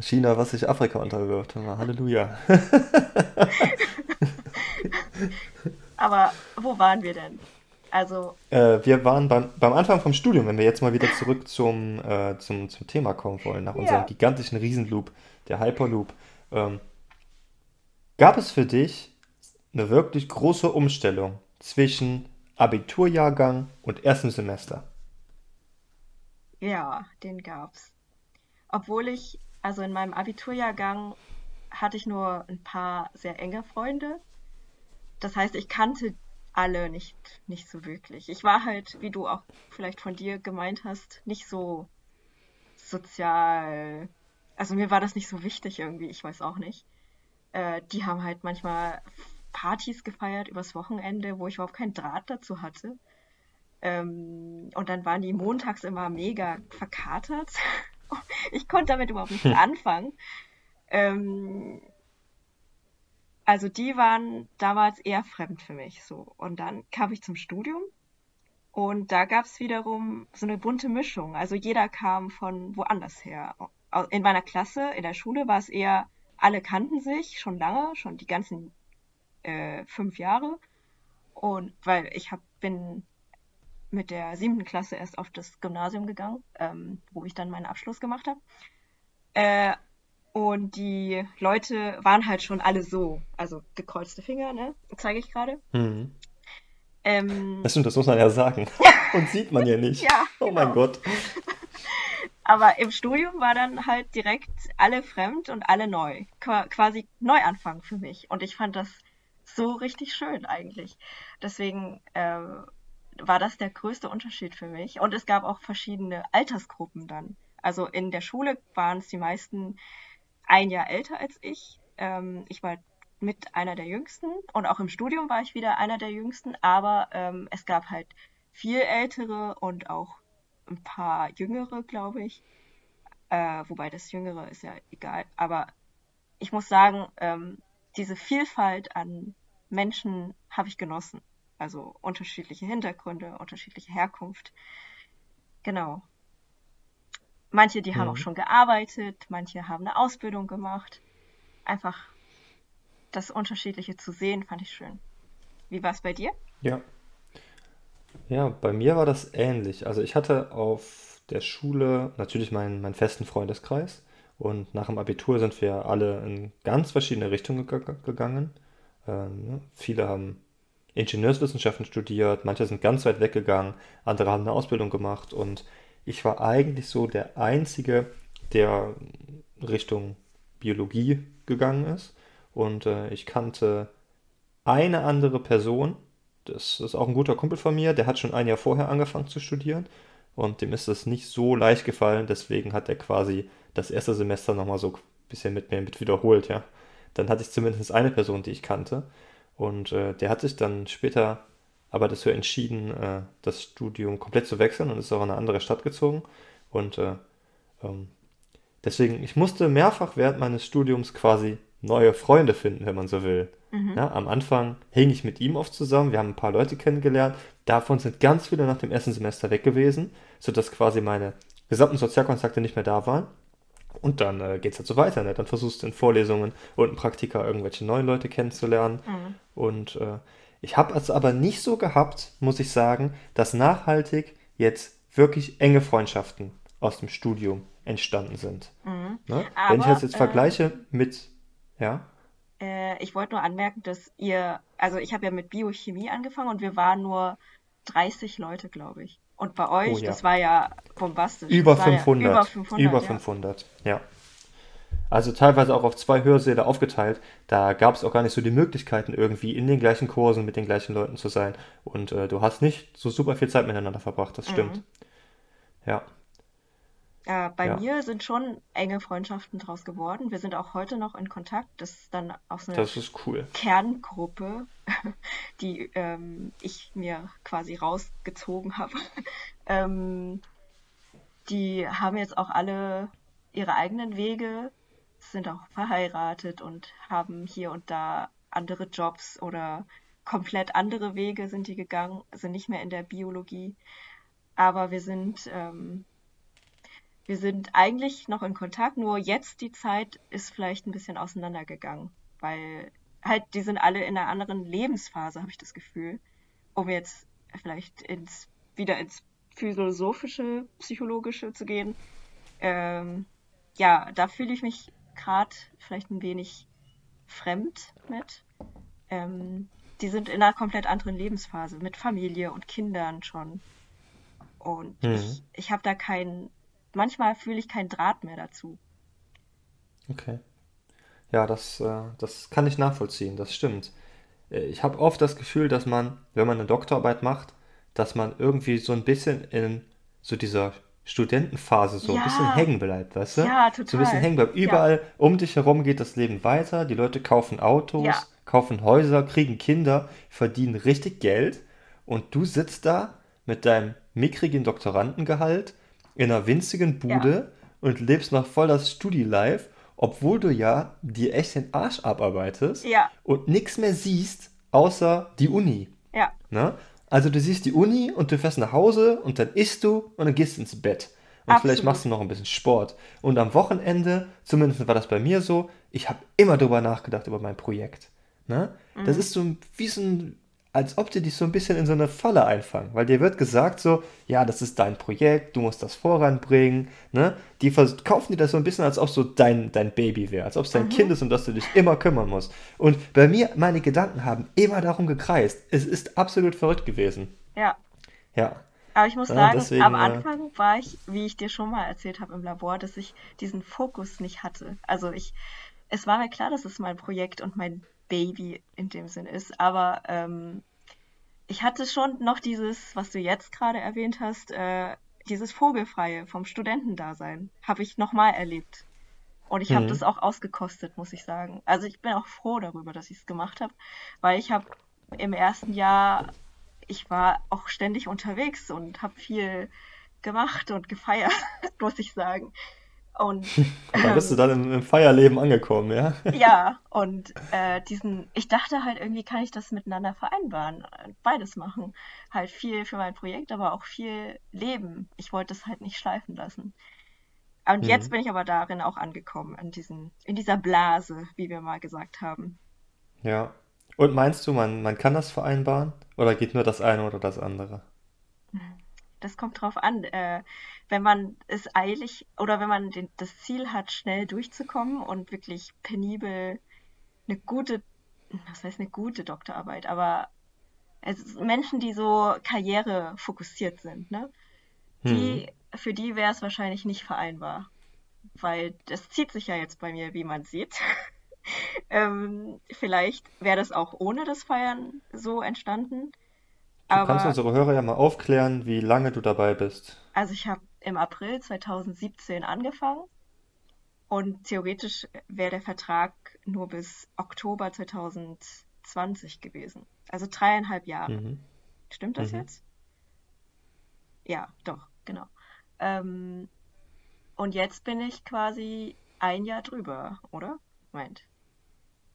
China, was sich Afrika unterwirft. Halleluja. Aber wo waren wir denn? Also, Äh, wir waren beim, beim Anfang vom Studium, wenn wir jetzt mal wieder zurück zum, äh, zum, zum Thema kommen wollen, nach unserem ja. gigantischen Riesenloop, der Hyperloop. Ähm, gab es für dich eine wirklich große Umstellung zwischen Abiturjahrgang und erstem Semester? Ja, den gab's. Obwohl ich, also in meinem Abiturjahrgang hatte ich nur ein paar sehr enge Freunde. Das heißt, ich kannte alle nicht, nicht so wirklich. Ich war halt, wie du auch vielleicht von dir gemeint hast, nicht so sozial. Also mir war das nicht so wichtig irgendwie, ich weiß auch nicht. Äh, die haben halt manchmal Partys gefeiert übers Wochenende, wo ich überhaupt keinen Draht dazu hatte. Ähm, und dann waren die montags immer mega verkatert. Ich konnte damit überhaupt nichts anfangen. Ähm, also die waren damals eher fremd für mich so. Und dann kam ich zum Studium und da gab es wiederum so eine bunte Mischung. Also jeder kam von woanders her. In meiner Klasse, in der Schule war es eher, alle kannten sich schon lange, schon die ganzen äh, fünf Jahre. Und weil ich hab, bin mit der siebten Klasse erst auf das Gymnasium gegangen, ähm, wo ich dann meinen Abschluss gemacht habe. Äh, und die Leute waren halt schon alle so, also gekreuzte Finger, ne? Zeige ich gerade. Hm. Ähm, Das stimmt, das muss man ja sagen. Und sieht man ja nicht. ja, Oh mein genau. Gott. Aber im Studium war dann halt direkt alle fremd und alle neu. Qua quasi Neuanfang für mich. Und ich fand das so richtig schön eigentlich. Deswegen äh, war das der größte Unterschied für mich. Und es gab auch verschiedene Altersgruppen dann. Also in der Schule waren es die meisten ein Jahr älter als ich. Ähm, ich war mit einer der jüngsten und auch im Studium war ich wieder einer der jüngsten, aber ähm, es gab halt viel ältere und auch ein paar jüngere, glaube ich. Äh, wobei das Jüngere ist ja egal. Aber ich muss sagen, ähm, diese Vielfalt an Menschen habe ich genossen. Also unterschiedliche Hintergründe, unterschiedliche Herkunft. Genau. Manche, die mhm. haben auch schon gearbeitet, manche haben eine Ausbildung gemacht. Einfach das Unterschiedliche zu sehen, fand ich schön. Wie war es bei dir? Ja. Ja, bei mir war das ähnlich. Also ich hatte auf der Schule natürlich meinen, meinen festen Freundeskreis und nach dem Abitur sind wir alle in ganz verschiedene Richtungen gegangen. Ähm, ne, viele haben Ingenieurswissenschaften studiert, manche sind ganz weit weggegangen, andere haben eine Ausbildung gemacht und ich war eigentlich so der Einzige, der Richtung Biologie gegangen ist. Und äh, ich kannte eine andere Person, das ist auch ein guter Kumpel von mir, der hat schon ein Jahr vorher angefangen zu studieren und dem ist es nicht so leicht gefallen, deswegen hat er quasi das erste Semester nochmal so ein bisschen mit mir mit wiederholt, ja. Dann hatte ich zumindest eine Person, die ich kannte und äh, der hat sich dann später aber dafür entschieden, äh, das Studium komplett zu wechseln und ist auch in eine andere Stadt gezogen. Und äh, ähm, deswegen, ich musste mehrfach während meines Studiums quasi neue Freunde finden, wenn man so will. Mhm. Ja, am Anfang hing ich mit ihm oft zusammen, wir haben ein paar Leute kennengelernt, davon sind ganz viele nach dem ersten Semester weg gewesen, sodass quasi meine gesamten Sozialkontakte nicht mehr da waren. Und dann äh, geht es halt so weiter, ne? Dann versuchst du in Vorlesungen und in Praktika irgendwelche neuen Leute kennenzulernen. Mhm. Und äh, ich habe es aber nicht so gehabt, muss ich sagen, dass nachhaltig jetzt wirklich enge Freundschaften aus dem Studium entstanden sind. Mhm. Ne? Aber, Wenn ich das jetzt äh, vergleiche mit, ja. Äh, ich wollte nur anmerken, dass ihr, also ich habe ja mit Biochemie angefangen und wir waren nur 30 Leute, glaube ich. Und bei euch, oh, ja. das war ja bombastisch. Über 500. Ja über 500. Über 500, ja. ja. Also teilweise auch auf zwei Hörsäle aufgeteilt. Da gab es auch gar nicht so die Möglichkeiten, irgendwie in den gleichen Kursen mit den gleichen Leuten zu sein. Und äh, du hast nicht so super viel Zeit miteinander verbracht, das stimmt. Mhm. Ja. Äh, bei ja. mir sind schon enge Freundschaften draus geworden. Wir sind auch heute noch in Kontakt. Das ist dann auch so eine cool. Kerngruppe, die ähm, ich mir quasi rausgezogen habe. ähm, die haben jetzt auch alle ihre eigenen Wege sind auch verheiratet und haben hier und da andere Jobs oder komplett andere Wege sind die gegangen, sind nicht mehr in der Biologie. Aber wir sind, ähm, wir sind eigentlich noch in Kontakt, nur jetzt die Zeit ist vielleicht ein bisschen auseinandergegangen, weil halt die sind alle in einer anderen Lebensphase, habe ich das Gefühl. Um jetzt vielleicht ins, wieder ins philosophische, psychologische zu gehen. Ähm, ja, da fühle ich mich gerade vielleicht ein wenig fremd mit. Ähm, die sind in einer komplett anderen Lebensphase, mit Familie und Kindern schon. Und mhm. ich, ich habe da keinen, manchmal fühle ich keinen Draht mehr dazu. Okay. Ja, das, äh, das kann ich nachvollziehen, das stimmt. Äh, ich habe oft das Gefühl, dass man, wenn man eine Doktorarbeit macht, dass man irgendwie so ein bisschen in so dieser Studentenphase so ein bisschen hängen bleibt, weißt du? Ja, total. So ein bisschen hängen bleibt. Überall ja. um dich herum geht das Leben weiter. Die Leute kaufen Autos, ja. kaufen Häuser, kriegen Kinder, verdienen richtig Geld. Und du sitzt da mit deinem mickrigen Doktorandengehalt in einer winzigen Bude ja. und lebst noch voll das Studi-Life, obwohl du ja dir echt den Arsch abarbeitest und nichts mehr siehst, außer die Uni. Ja. Ne? Also du siehst die Uni und du fährst nach Hause und dann isst du und dann gehst ins Bett. Und Absolut. vielleicht machst du noch ein bisschen Sport. Und am Wochenende, zumindest war das bei mir so, ich habe immer darüber nachgedacht, über mein Projekt. Ne? Mhm. Das ist so wie so ein als ob die dich so ein bisschen in so eine Falle einfangen. Weil dir wird gesagt so, ja, das ist dein Projekt, du musst das voranbringen. Ne? Die verkaufen dir das so ein bisschen, als ob es so dein, dein Baby wäre, als ob es dein mhm. Kind ist, um das du dich immer kümmern musst. Und bei mir, meine Gedanken haben immer darum gekreist. Es ist absolut verrückt gewesen. Ja. Ja. Aber ich muss ja, sagen, deswegen, am äh, Anfang war ich, wie ich dir schon mal erzählt habe im Labor, dass ich diesen Fokus nicht hatte. Also ich, es war mir klar, dass es mein Projekt und mein Baby in dem Sinn ist. Aber ähm, ich hatte schon noch dieses, was du jetzt gerade erwähnt hast, äh, dieses Vogelfreie vom Studentendasein, habe ich nochmal erlebt. Und ich mhm. habe das auch ausgekostet, muss ich sagen. Also ich bin auch froh darüber, dass ich es gemacht habe, weil ich habe im ersten Jahr, ich war auch ständig unterwegs und habe viel gemacht und gefeiert, muss ich sagen. Und da bist du dann im, im, Feierleben angekommen, ja? Ja, und äh, diesen, ich dachte halt, irgendwie kann ich das miteinander vereinbaren, beides machen. Halt viel für mein Projekt, aber auch viel Leben. Ich wollte es halt nicht schleifen lassen. Und mhm. jetzt bin ich aber darin auch angekommen, in, diesen, in dieser Blase, wie wir mal gesagt haben. Ja. Und meinst du, man, man kann das vereinbaren? Oder geht nur das eine oder das andere? Das kommt drauf an. Äh, wenn man es eilig oder wenn man den, das Ziel hat, schnell durchzukommen und wirklich penibel eine gute, was heißt eine gute Doktorarbeit, aber es Menschen, die so karrierefokussiert sind, ne? Die, hm. für die wäre es wahrscheinlich nicht vereinbar. Weil das zieht sich ja jetzt bei mir, wie man sieht. ähm, vielleicht wäre das auch ohne das Feiern so entstanden. Du Aber, kannst unsere Hörer ja mal aufklären, wie lange du dabei bist. Also ich habe im April 2017 angefangen und theoretisch wäre der Vertrag nur bis Oktober 2020 gewesen. Also dreieinhalb Jahre. Mhm. Stimmt das mhm. jetzt? Ja, doch, genau. Ähm, und jetzt bin ich quasi ein Jahr drüber, oder? Moment.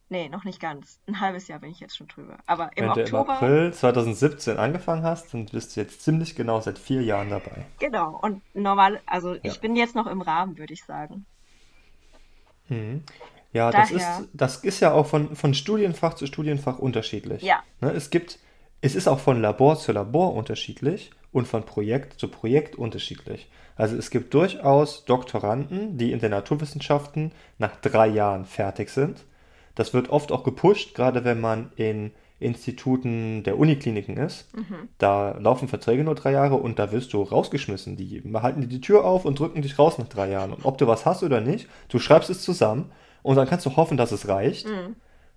Nee, noch nicht ganz. Ein halbes Jahr bin ich jetzt schon drüber. Aber im Wenn Oktober. du im April 2017 angefangen hast, dann bist du jetzt ziemlich genau seit vier Jahren dabei. Genau. Und normal, also ja. ich bin jetzt noch im Rahmen, würde ich sagen. Mhm. Ja, das ist, das ist ja auch von, von Studienfach zu Studienfach unterschiedlich. Ja. Ne, es gibt, es ist auch von Labor zu Labor unterschiedlich und von Projekt zu Projekt unterschiedlich. Also es gibt durchaus Doktoranden, die in den Naturwissenschaften nach drei Jahren fertig sind das wird oft auch gepusht, gerade wenn man in Instituten der Unikliniken ist. Mhm. Da laufen Verträge nur drei Jahre und da wirst du rausgeschmissen. Die halten dir die Tür auf und drücken dich raus nach drei Jahren. Und ob du was hast oder nicht, du schreibst es zusammen und dann kannst du hoffen, dass es reicht. Mhm.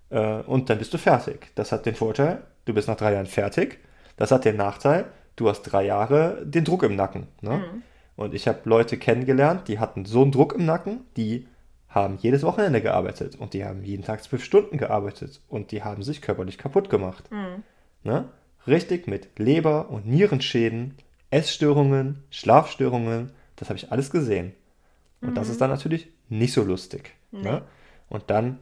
Äh, und dann bist du fertig. Das hat den Vorteil, du bist nach drei Jahren fertig. Das hat den Nachteil, du hast drei Jahre den Druck im Nacken. Ne? Mhm. Und ich habe Leute kennengelernt, die hatten so einen Druck im Nacken, die haben jedes Wochenende gearbeitet und die haben jeden Tag zwölf Stunden gearbeitet und die haben sich körperlich kaputt gemacht. Mhm. Ne? Richtig mit Leber- und Nierenschäden, Essstörungen, Schlafstörungen, das habe ich alles gesehen. Und mhm. das ist dann natürlich nicht so lustig. Nee. Ne? Und dann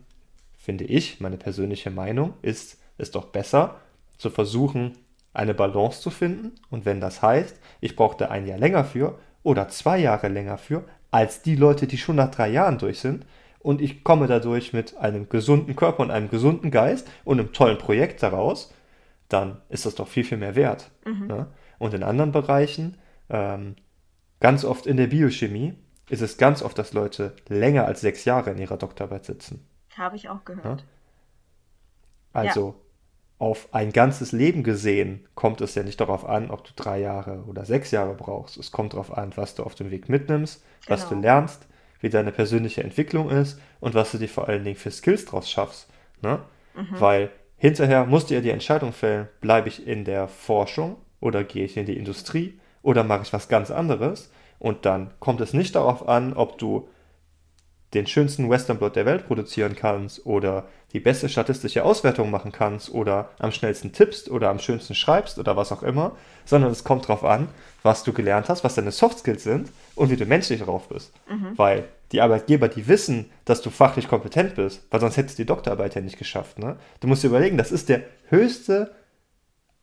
finde ich, meine persönliche Meinung, ist es doch besser zu versuchen, eine Balance zu finden. Und wenn das heißt, ich brauchte ein Jahr länger für oder zwei Jahre länger für, als die Leute, die schon nach drei Jahren durch sind. Und ich komme dadurch mit einem gesunden Körper und einem gesunden Geist und einem tollen Projekt daraus, dann ist das doch viel, viel mehr wert. Mhm. Ne? Und in anderen Bereichen, ähm, ganz oft in der Biochemie, ist es ganz oft, dass Leute länger als sechs Jahre in ihrer Doktorarbeit sitzen. Habe ich auch gehört. Ja? Also ja auf ein ganzes Leben gesehen kommt es ja nicht darauf an, ob du drei Jahre oder sechs Jahre brauchst. Es kommt darauf an, was du auf dem Weg mitnimmst, genau. was du genau. lernst, wie deine persönliche Entwicklung ist und was du dir vor allen Dingen für Skills draus schaffst. Ne? Mhm. Weil hinterher musst du ja die Entscheidung fällen, bleibe ich in der Forschung oder gehe ich in die Industrie oder mache ich was ganz anderes. Und dann kommt es nicht darauf an, ob du den schönsten Westernblot der Welt produzieren kannst oder die beste statistische Auswertung machen kannst oder am schnellsten tippst oder am schönsten schreibst oder was auch immer, sondern es kommt darauf an, was du gelernt hast, was deine Soft Skills sind und wie du menschlich drauf bist. Mhm. Weil die Arbeitgeber, die wissen, dass du fachlich kompetent bist, weil sonst hättest du die Doktorarbeit ja nicht geschafft. Ne? Du musst dir überlegen, das ist der höchste,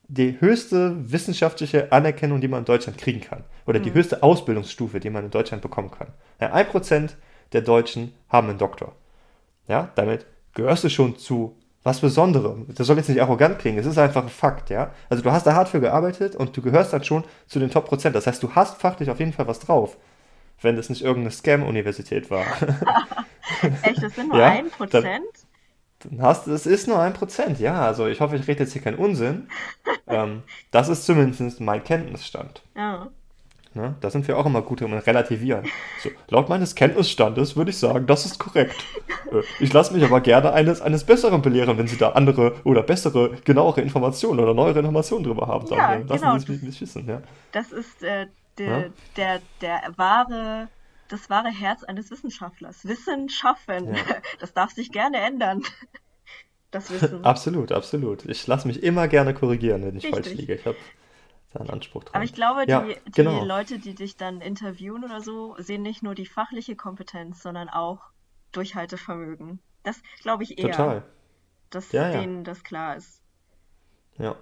die höchste wissenschaftliche Anerkennung, die man in Deutschland kriegen kann. Oder mhm. die höchste Ausbildungsstufe, die man in Deutschland bekommen kann. Ja, ein Prozent der Deutschen haben einen Doktor. Ja, damit gehörst du schon zu was Besonderem. Das soll jetzt nicht arrogant klingen, es ist einfach ein Fakt, ja. Also du hast da hart für gearbeitet und du gehörst dann schon zu den Top Prozent. Das heißt, du hast fachlich auf jeden Fall was drauf, wenn das nicht irgendeine Scam-Universität war. Echt, das sind nur ja, ein Prozent? Dann, dann hast es ist nur ein Prozent, ja. Also ich hoffe, ich rede jetzt hier keinen Unsinn. ähm, das ist zumindest mein Kenntnisstand. Ja. Ne? Da sind wir auch immer gut im Relativieren. So, laut meines Kenntnisstandes würde ich sagen, das ist korrekt. Äh, ich lasse mich aber gerne eines, eines Besseren belehren, wenn Sie da andere oder bessere, genauere Informationen oder neuere Informationen drüber haben. Dann, ja, lassen genau. Sie es mich wissen. Ja? Das ist äh, der, ja? der, der wahre, das wahre Herz eines Wissenschaftlers. Wissen schaffen. Ja. Das darf sich gerne ändern. das Wissen. absolut, absolut. Ich lasse mich immer gerne korrigieren, wenn ich Richtig. falsch liege. Ich habe da einen Anspruch dran. Aber ich glaube, Ja, die, die genau. Leute, die dich dann interviewen oder so, sehen nicht nur die fachliche Kompetenz, sondern auch Durchhaltevermögen. Das glaube ich eher, Total. dass Ja, ja. denen das klar ist. Ja.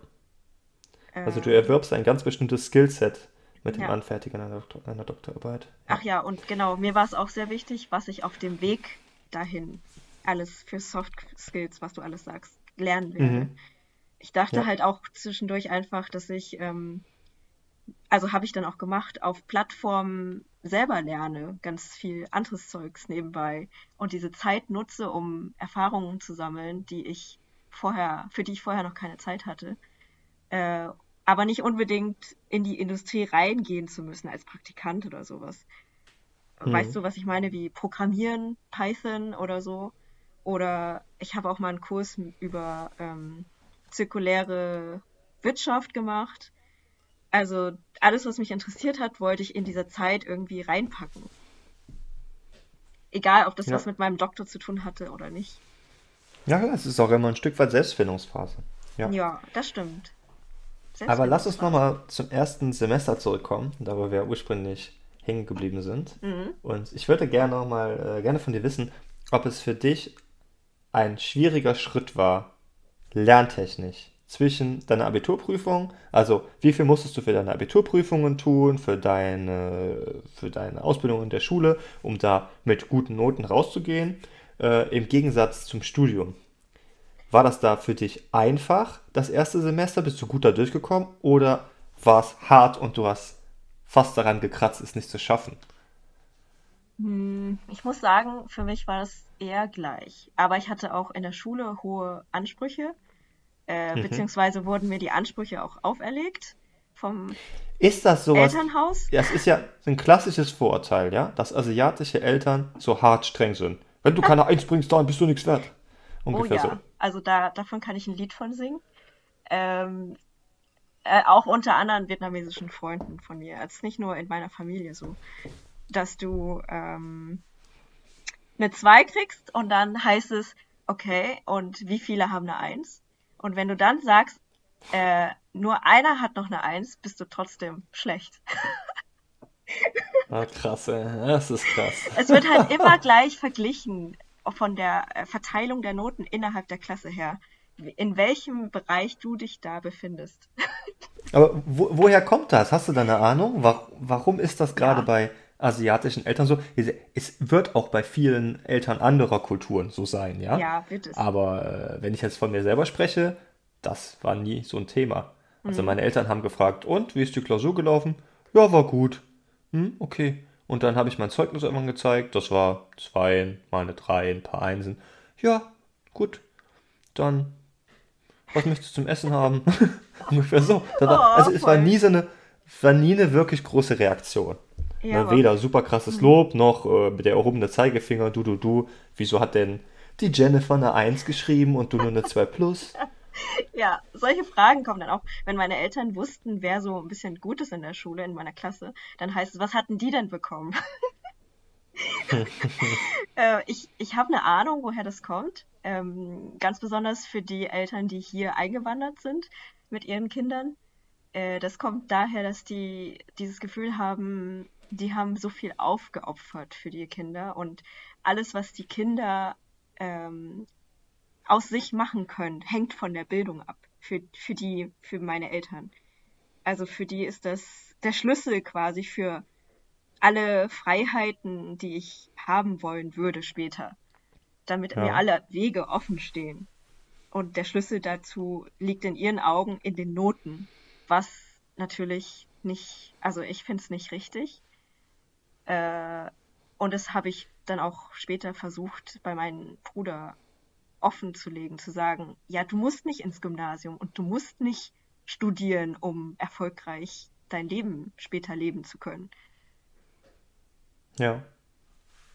Also du erwirbst ein ganz bestimmtes Skillset mit dem Ja. Anfertigen einer, Doktor einer Doktorarbeit. Ach ja, und genau, mir war es auch sehr wichtig, was ich auf dem Weg dahin alles für Soft Skills, was du alles sagst, lernen werde. Mhm. Ich dachte Ja. halt auch zwischendurch einfach, dass ich, ähm, also habe ich dann auch gemacht, auf Plattformen selber lerne, ganz viel anderes Zeugs nebenbei und diese Zeit nutze, um Erfahrungen zu sammeln, die ich vorher, für die ich vorher noch keine Zeit hatte. Äh, aber nicht unbedingt in die Industrie reingehen zu müssen als Praktikant oder sowas. Weißt Mhm. du, was ich meine, wie Programmieren, Python oder so? Oder ich habe auch mal einen Kurs über ähm, zirkuläre Wirtschaft gemacht. Also alles, was mich interessiert hat, wollte ich in dieser Zeit irgendwie reinpacken. Egal, ob das Ja. was mit meinem Doktor zu tun hatte oder nicht. Ja, es ist auch immer ein Stück weit Selbstfindungsphase. Ja. Ja, das stimmt. Aber lass uns nochmal zum ersten Semester zurückkommen, da wo wir ursprünglich hängen geblieben sind. Mhm. Und ich würde gerne noch mal äh, gerne von dir wissen, ob es für dich ein schwieriger Schritt war, lerntechnisch, zwischen deiner Abiturprüfung, also wie viel musstest du für deine Abiturprüfungen tun, für deine, für deine Ausbildung in der Schule, um da mit guten Noten rauszugehen, äh, im Gegensatz zum Studium. War das da für dich einfach, das erste Semester? Bist du gut da durchgekommen? Oder war es hart und du hast fast daran gekratzt, es nicht zu schaffen? Hm, Ich muss sagen, für mich war das eher gleich. Aber ich hatte auch in der Schule hohe Ansprüche, äh, Mhm. beziehungsweise wurden mir die Ansprüche auch auferlegt vom Ist das sowas? Elternhaus. Ja, es ist ja ein klassisches Vorurteil, ja, dass asiatische Eltern so hart streng sind. Wenn du keine Eins bringst, dann bist du nichts wert. Oh Ungefähr ja, also da, davon kann ich ein Lied von singen. Ähm, äh, auch unter anderen vietnamesischen Freunden von mir. Also nicht nur in meiner Familie so, dass du ähm, eine 2 kriegst und dann heißt es, okay, und wie viele haben eine 1? Und wenn du dann sagst, äh, nur einer hat noch eine 1, bist du trotzdem schlecht. Ah, krass, ey. Das ist krass. Es wird halt immer gleich verglichen von der äh, Verteilung der Noten innerhalb der Klasse her, in welchem Bereich du dich da befindest. Aber wo, woher kommt das? Hast du da eine Ahnung? Wa- Warum ist das gerade Ja. bei asiatischen Eltern so? Es wird auch bei vielen Eltern anderer Kulturen so sein, ja? Ja, wird es. Aber äh, wenn ich jetzt von mir selber spreche, das war nie so ein Thema. Also Mhm. meine Eltern haben gefragt, und wie ist die Klausur gelaufen? Ja, war gut. Hm, okay. Und dann habe ich mein Zeugnis irgendwann gezeigt. Das war zwei, mal eine drei, ein paar Einsen. Ja, gut. Dann, was möchtest du zum Essen haben? Ungefähr so. War, Oh, also es war nie so eine, war nie eine wirklich große Reaktion. Ja, Ne, weder super krasses Lob noch äh, mit der erhobene Zeigefinger, du, du, du. Wieso hat denn die Jennifer eine 1 geschrieben und du nur eine 2 plus? Ja, solche Fragen kommen dann auch. Wenn meine Eltern wussten, wer so ein bisschen gut ist in der Schule, in meiner Klasse, dann heißt es, was hatten die denn bekommen? äh, ich ich habe eine Ahnung, woher das kommt. Ähm, ganz besonders für die Eltern, die hier eingewandert sind mit ihren Kindern. Äh, das kommt daher, dass die dieses Gefühl haben, die haben so viel aufgeopfert für die Kinder und alles, was die Kinder ähm, aus sich machen können, hängt von der Bildung ab. Für, für die, für meine Eltern. Also für die ist das der Schlüssel quasi für alle Freiheiten, die ich haben wollen würde später. Damit Ja. mir alle Wege offen stehen. Und der Schlüssel dazu liegt in ihren Augen in den Noten. Was natürlich nicht, also ich finde es nicht richtig. Äh, und das habe ich dann auch später versucht, bei meinem Bruder offen zu legen, zu sagen, ja, du musst nicht ins Gymnasium und du musst nicht studieren, um erfolgreich dein Leben später leben zu können. Ja,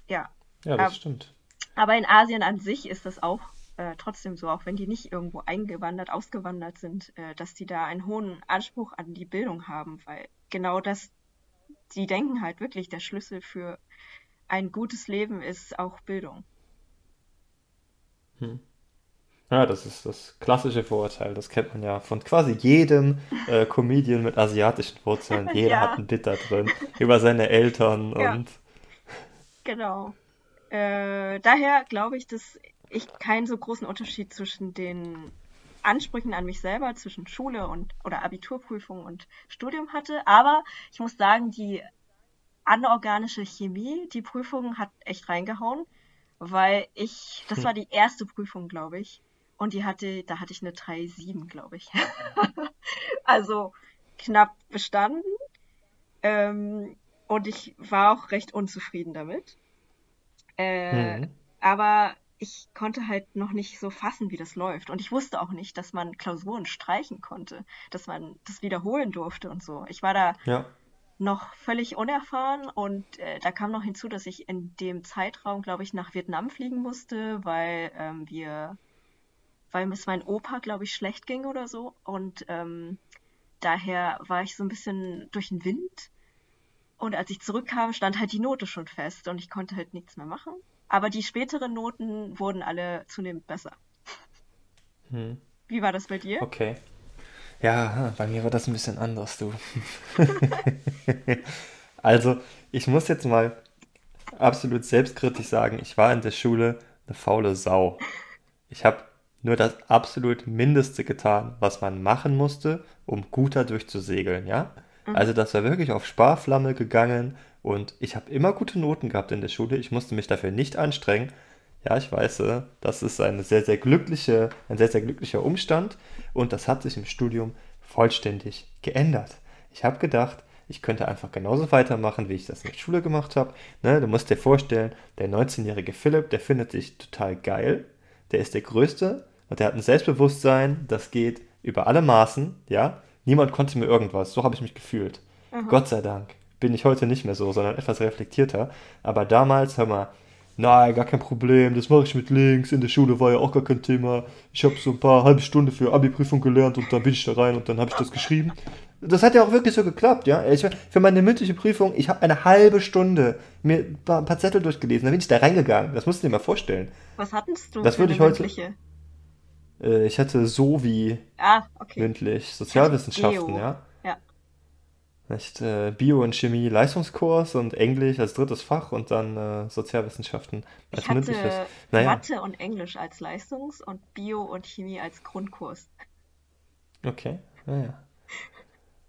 Ja, ja, das Ähm, stimmt. aber in Asien an sich ist das auch äh, trotzdem so, auch wenn die nicht irgendwo eingewandert, ausgewandert sind, äh, dass die da einen hohen Anspruch an die Bildung haben, weil genau das, die denken halt wirklich, der Schlüssel für ein gutes Leben ist auch Bildung. Ja, das ist das klassische Vorurteil. Das kennt man ja von quasi jedem äh, Comedian mit asiatischen Wurzeln. Jeder Ja. hat ein Bit da drin. Über seine Eltern Ja. und. Genau. Äh, daher glaube ich, dass ich keinen so großen Unterschied zwischen den Ansprüchen an mich selber, zwischen Schule und oder Abiturprüfung und Studium hatte. Aber ich muss sagen, die anorganische Chemie, die Prüfung hat echt reingehauen, weil ich, das war die erste Prüfung, glaube ich. Und die hatte, da hatte ich eine 3,7, glaube ich. also knapp bestanden. Ähm, und ich war auch recht unzufrieden damit. Äh, Mhm. aber ich konnte halt noch nicht so fassen, wie das läuft. Und ich wusste auch nicht, dass man Klausuren streichen konnte, dass man das wiederholen durfte und so. Ich war da Ja. noch völlig unerfahren und äh, da kam noch hinzu, dass ich in dem Zeitraum, glaube ich, nach Vietnam fliegen musste, weil ähm, wir, weil es mein Opa, glaube ich, schlecht ging oder so. Und ähm, daher war ich so ein bisschen durch den Wind. Und als ich zurückkam, stand halt die Note schon fest und ich konnte halt nichts mehr machen. Aber die späteren Noten wurden alle zunehmend besser. Hm. Wie war das bei dir? Okay. Ja, bei mir war das ein bisschen anders, du. Also, ich muss jetzt mal absolut selbstkritisch sagen, ich war in der Schule eine faule Sau. Ich habe nur das absolut Mindeste getan, was man machen musste, um gut dadurch zu segeln, ja? Also das war wirklich auf Sparflamme gegangen und ich habe immer gute Noten gehabt in der Schule. Ich musste mich dafür nicht anstrengen. Ja, ich weiß, äh, das ist eine sehr, sehr glückliche, ein sehr, sehr glücklicher Umstand und das hat sich im Studium vollständig geändert. Ich habe gedacht, ich könnte einfach genauso weitermachen, wie ich das in der Schule gemacht habe. Ne, du musst dir vorstellen, der 19-jährige Philipp, der findet sich total geil. Der ist der Größte und der hat ein Selbstbewusstsein, das geht über alle Maßen, ja. Niemand konnte mir irgendwas, so habe ich mich gefühlt. Gott sei Dank bin ich heute nicht mehr so, sondern etwas reflektierter. Aber damals, hör mal, nein, gar kein Problem, das mache ich mit links. In der Schule war ja auch gar kein Thema. Ich habe so ein paar halbe Stunde für Abi-Prüfung gelernt und dann bin ich da rein und dann habe ich das geschrieben. Das hat ja auch wirklich so geklappt, ja. Ich, für meine mündliche Prüfung, ich habe eine halbe Stunde mir ein paar, Zettel durchgelesen, dann bin ich da reingegangen. Das musst du dir mal vorstellen. Was hattest du Das für würde ich heute- mündliche? Äh, ich hatte so wie Ah, okay. mündlich Sozialwissenschaften, ja. Nicht, äh, Bio und Chemie Leistungskurs und Englisch als drittes Fach und dann äh, Sozialwissenschaften als Ich mündliches. Naja, Mathe und Englisch als Leistungs- und Bio und Chemie als Grundkurs. okay, naja.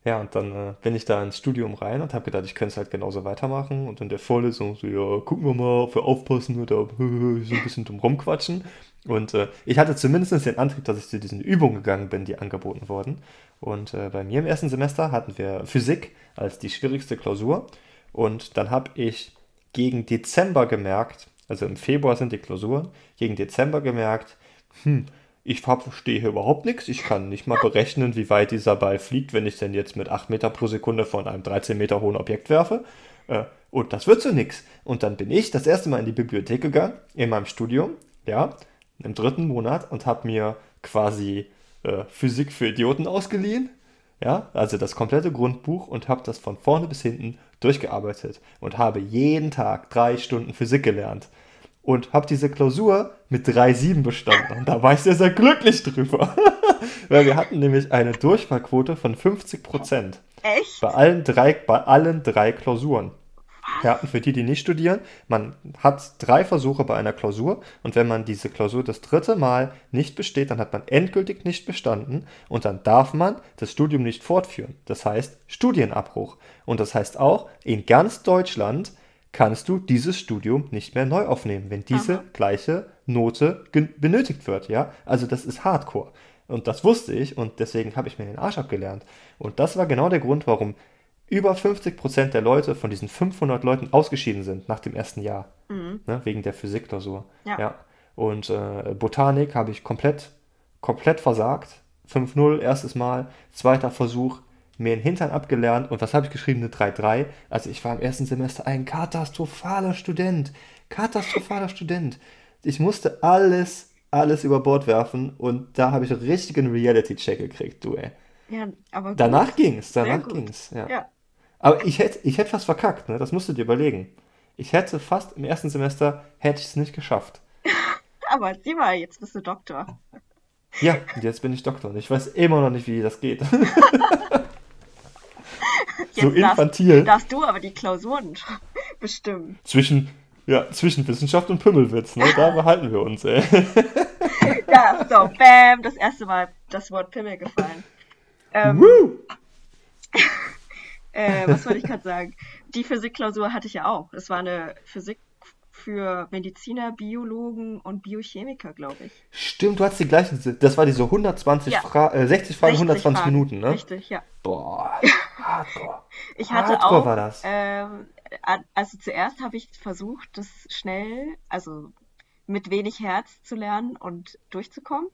Ja, und dann äh, bin ich da ins Studium rein und habe gedacht, ich könnte es halt genauso weitermachen. Und in der Vorlesung so, ja, gucken wir mal, ob wir aufpassen oder so ein bisschen drum rumquatschen. Und äh, ich hatte zumindest den Antrieb, dass ich zu diesen Übungen gegangen bin, die angeboten wurden. Und äh, bei mir im ersten Semester hatten wir Physik als die schwierigste Klausur. Und dann habe ich gegen Dezember gemerkt, also im Februar sind die Klausuren, gegen Dezember gemerkt, hm, ich verstehe hier überhaupt nichts. Ich kann nicht mal berechnen, wie weit dieser Ball fliegt, wenn ich denn jetzt mit 8 Meter pro Sekunde von einem 13 Meter hohen Objekt werfe. Äh, und das wird so nix. Und dann bin ich das erste Mal in die Bibliothek gegangen, in meinem Studium, ja, im dritten Monat und habe mir quasi äh, Physik für Idioten ausgeliehen. Ja, also das komplette Grundbuch und habe das von vorne bis hinten durchgearbeitet und habe jeden Tag drei Stunden Physik gelernt und habe diese Klausur mit 3,7 bestanden. Und da war ich sehr, sehr glücklich drüber. Weil wir hatten nämlich eine Durchfallquote von 50 Prozent. Echt? Bei allen drei, bei allen drei Klausuren. Ja, und für die, die nicht studieren, man hat drei Versuche bei einer Klausur und wenn man diese Klausur das dritte Mal nicht besteht, dann hat man endgültig nicht bestanden und dann darf man das Studium nicht fortführen. Das heißt Studienabbruch. Und das heißt auch, in ganz Deutschland kannst du dieses Studium nicht mehr neu aufnehmen, wenn diese Aha. gleiche Note benötigt wird, ja? Also das ist Hardcore. Und das wusste ich und deswegen habe ich mir den Arsch abgelernt. Und das war genau der Grund, warum über 50% der Leute von diesen 500 Leuten ausgeschieden sind nach dem ersten Jahr, Mhm. ne? Wegen der Physikklausur. Ja. Ja. Und äh, Botanik habe ich komplett, komplett versagt. 5-0, erstes Mal, zweiter Versuch, mir den Hintern abgelernt und was habe ich geschrieben? Eine 3-3. Also ich war im ersten Semester ein katastrophaler Student. Katastrophaler Student. Ich musste alles, alles über Bord werfen und da habe ich einen richtigen Reality-Check gekriegt, du ey. Ja, aber gut. Danach ging's, danach ging's, ja. Ja. Aber ich hätte, ich hätte fast verkackt, ne? Das musst du dir überlegen. Ich hätte fast im ersten Semester, hätte ich es nicht geschafft. Aber sieh mal, jetzt bist du Doktor. Ja, und jetzt bin ich Doktor und ich weiß immer noch nicht, wie das geht. so Jetzt infantil. Darfst, darfst du aber die Klausuren bestimmen. Zwischen, ja, zwischen Wissenschaft und Pümmelwitz, ne? Da behalten wir uns, ey. Ja, so, bam, das erste Mal das Wort Pimmel gefallen. Ähm, Woo! Äh, was wollte ich gerade sagen? Die Physikklausur hatte ich ja auch. Das war eine Physik für Mediziner, Biologen und Biochemiker, glaube ich. Stimmt, du hast die gleichen. Das war diese 120 Ja. Fra äh, 60 Fragen, 60 120 Fragen. Minuten, ne? Richtig, ja. Boah, hardcore. Ich hatte Hardcore auch, war das. Ähm, also zuerst habe ich versucht, das schnell, also mit wenig Herz zu lernen und durchzukommen.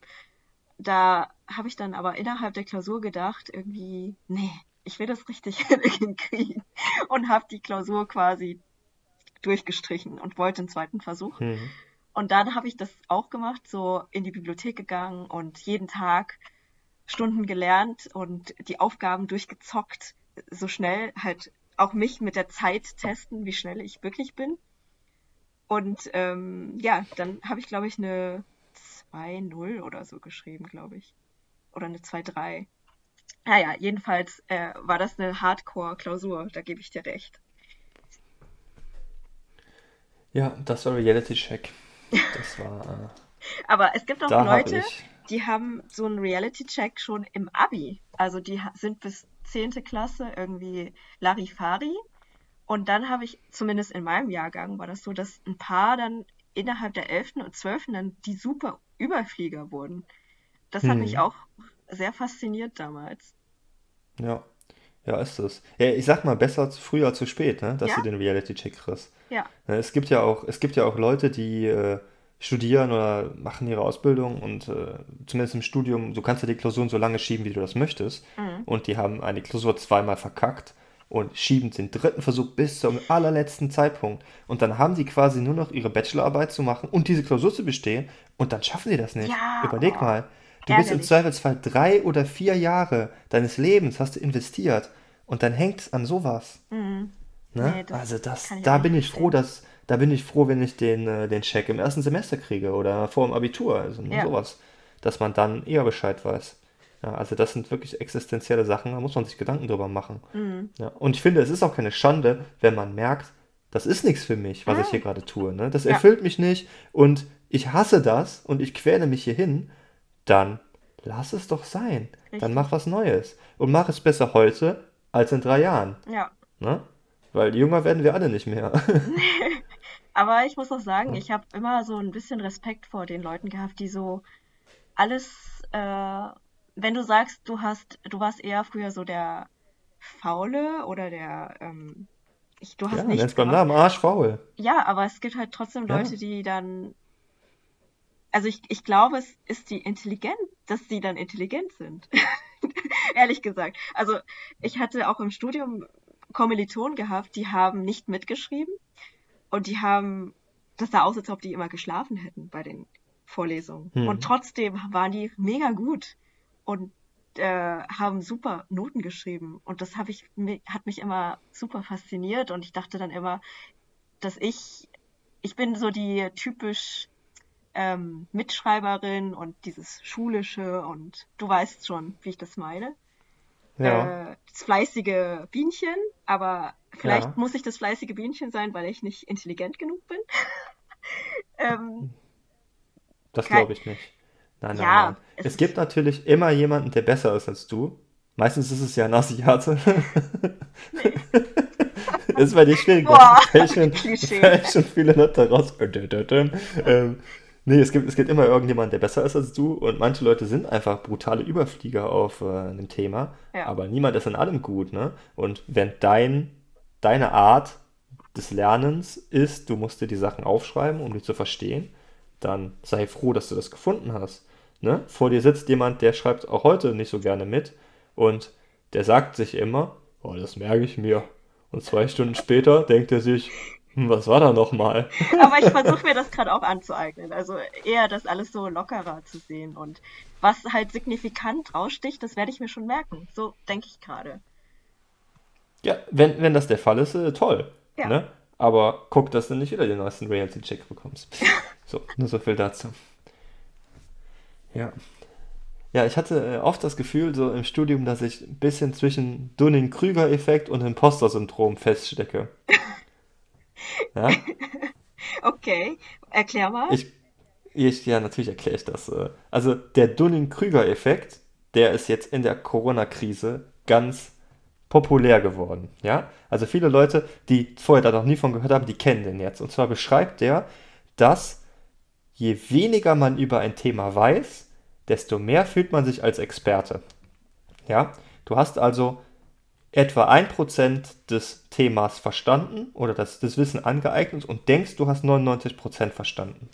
Da habe ich dann aber innerhalb der Klausur gedacht, irgendwie, nee, ich will das richtig hinkriegen und habe die Klausur quasi durchgestrichen und wollte einen zweiten Versuch. Hm. Und dann habe ich das auch gemacht, so in die Bibliothek gegangen und jeden Tag Stunden gelernt und die Aufgaben durchgezockt, so schnell halt auch mich mit der Zeit testen, wie schnell ich wirklich bin. Und ähm, ja, dann habe ich, glaube ich, eine 2-0 oder so geschrieben, glaube ich. Oder eine 2-3. Naja, jedenfalls äh, war das eine Hardcore-Klausur, da gebe ich dir recht. Ja, das war Reality Check. Das war. Aber es gibt auch hab Leute, ich- die haben so einen Reality-Check schon im Abi. Also die sind bis 10. Klasse irgendwie Larifari. Und dann habe ich, zumindest in meinem Jahrgang, war das so, dass ein paar dann innerhalb der 11. und 12. dann die super Überflieger wurden. Das hat Hm. mich auch sehr fasziniert damals. Ja. Ja, ist es. Ja, ich sag mal, besser zu früh als zu spät, ne? Dass Ja. du den Reality-Check kriegst. Ja, Ne, Es gibt ja auch, es gibt ja auch Leute, die äh, studieren oder machen ihre Ausbildung und äh, zumindest im Studium, du kannst ja die Klausuren so lange schieben, wie du das möchtest. Mhm. Und die haben eine Klausur zweimal verkackt und schieben den dritten Versuch bis zum allerletzten Zeitpunkt. Und dann haben die quasi nur noch ihre Bachelorarbeit zu machen und diese Klausur zu bestehen und dann schaffen die das nicht. Ja, Überleg oh, mal. Du bist im. Zweifelsfall drei oder vier Jahre deines Lebens hast du investiert und dann hängt es an sowas. mhm. Ne? Nee, das also das, da bin ich froh, dass, da bin ich froh, wenn ich den, äh, den Check im ersten Semester kriege oder vor dem Abitur, also Ja. sowas, dass man dann eher Bescheid weiß. Ja, also das sind wirklich existenzielle Sachen, da muss man sich Gedanken drüber machen. Mhm. Ja, und ich finde, es ist auch keine Schande, wenn man merkt, das ist nichts für mich, was ich hier gerade tue. Ne? Das erfüllt mich nicht und ich hasse das und ich quäle mich hier hin, dann lass es doch sein. Dann Richtig. mach was Neues. Und mach es besser heute als in drei Jahren. Ja. Ne? Weil jünger werden wir alle nicht mehr. Aber ich muss auch sagen, ich habe immer so ein bisschen Respekt vor den Leuten gehabt, die so alles, äh, wenn du sagst, du hast, du warst eher früher so der Faule oder der, ähm, ich, du hast Ja, nenn's beim. Namen arschfaul. Ja, aber es gibt halt trotzdem Ja. Leute, die dann, also ich, ich glaube, es ist die intelligent, dass sie dann intelligent sind. Ehrlich gesagt. Also ich hatte auch im Studium Kommilitonen gehabt, die haben nicht mitgeschrieben und die haben, das sah aus, als ob die immer geschlafen hätten bei den Vorlesungen. Hm. Und trotzdem waren die mega gut und äh, haben super Noten geschrieben. Und das hab ich, hat mich immer super fasziniert und ich dachte dann immer, dass ich, ich bin so die typisch ähm, Mitschreiberin und dieses Schulische und du weißt schon, wie ich das meine. Ja. Äh, das fleißige Bienchen, aber vielleicht Ja. muss ich das fleißige Bienchen sein, weil ich nicht intelligent genug bin. ähm, Das glaube ich nicht. Nein, nein, Ja, nein. es Es gibt natürlich immer jemanden, der besser ist als du. Meistens ist es ja ein Asiate. ist bei dir schwierig. Boah, Fällt schon, Klischee. fällt schon viele Leute raus. ähm, nee, es gibt, es gibt immer irgendjemanden, der besser ist als du. Und manche Leute sind einfach brutale Überflieger auf äh, einem Thema. Ja. Aber niemand ist in allem gut. Ne? Und wenn dein, deine Art des Lernens ist, du musst dir die Sachen aufschreiben, um die zu verstehen, dann sei froh, dass du das gefunden hast. Ne? Vor dir sitzt jemand, der schreibt auch heute nicht so gerne mit und der sagt sich immer, oh, das merke ich mir. Und zwei Stunden später denkt er sich, hm, was war da nochmal? Aber ich versuche mir das gerade auch anzueignen. Also eher das alles so lockerer zu sehen. Und was halt signifikant raussticht, das werde ich mir schon merken. So denke ich gerade. Ja, wenn, wenn das der Fall ist, äh, toll. Ja. Ne? Aber guck, dass du nicht wieder den neuesten Reality-Check bekommst. So, nur so viel dazu. Ja. Ja, ich hatte äh, oft das Gefühl, so im Studium, dass ich ein bisschen zwischen Dunning-Krüger-Effekt und Imposter-Syndrom feststecke. Ja? Okay, erklär mal. Ich, ich, ja, natürlich erkläre ich das. äh. Also der Dunning-Krüger-Effekt, der ist jetzt in der Corona-Krise ganz populär geworden. Ja? Also viele Leute, die vorher da noch nie von gehört haben, die kennen den jetzt. Und zwar beschreibt der, dass je weniger man über ein Thema weiß, desto mehr fühlt man sich als Experte. Ja? Du hast also etwa 1% des Themas verstanden oder das, das Wissen angeeignet und denkst, du hast 99% verstanden.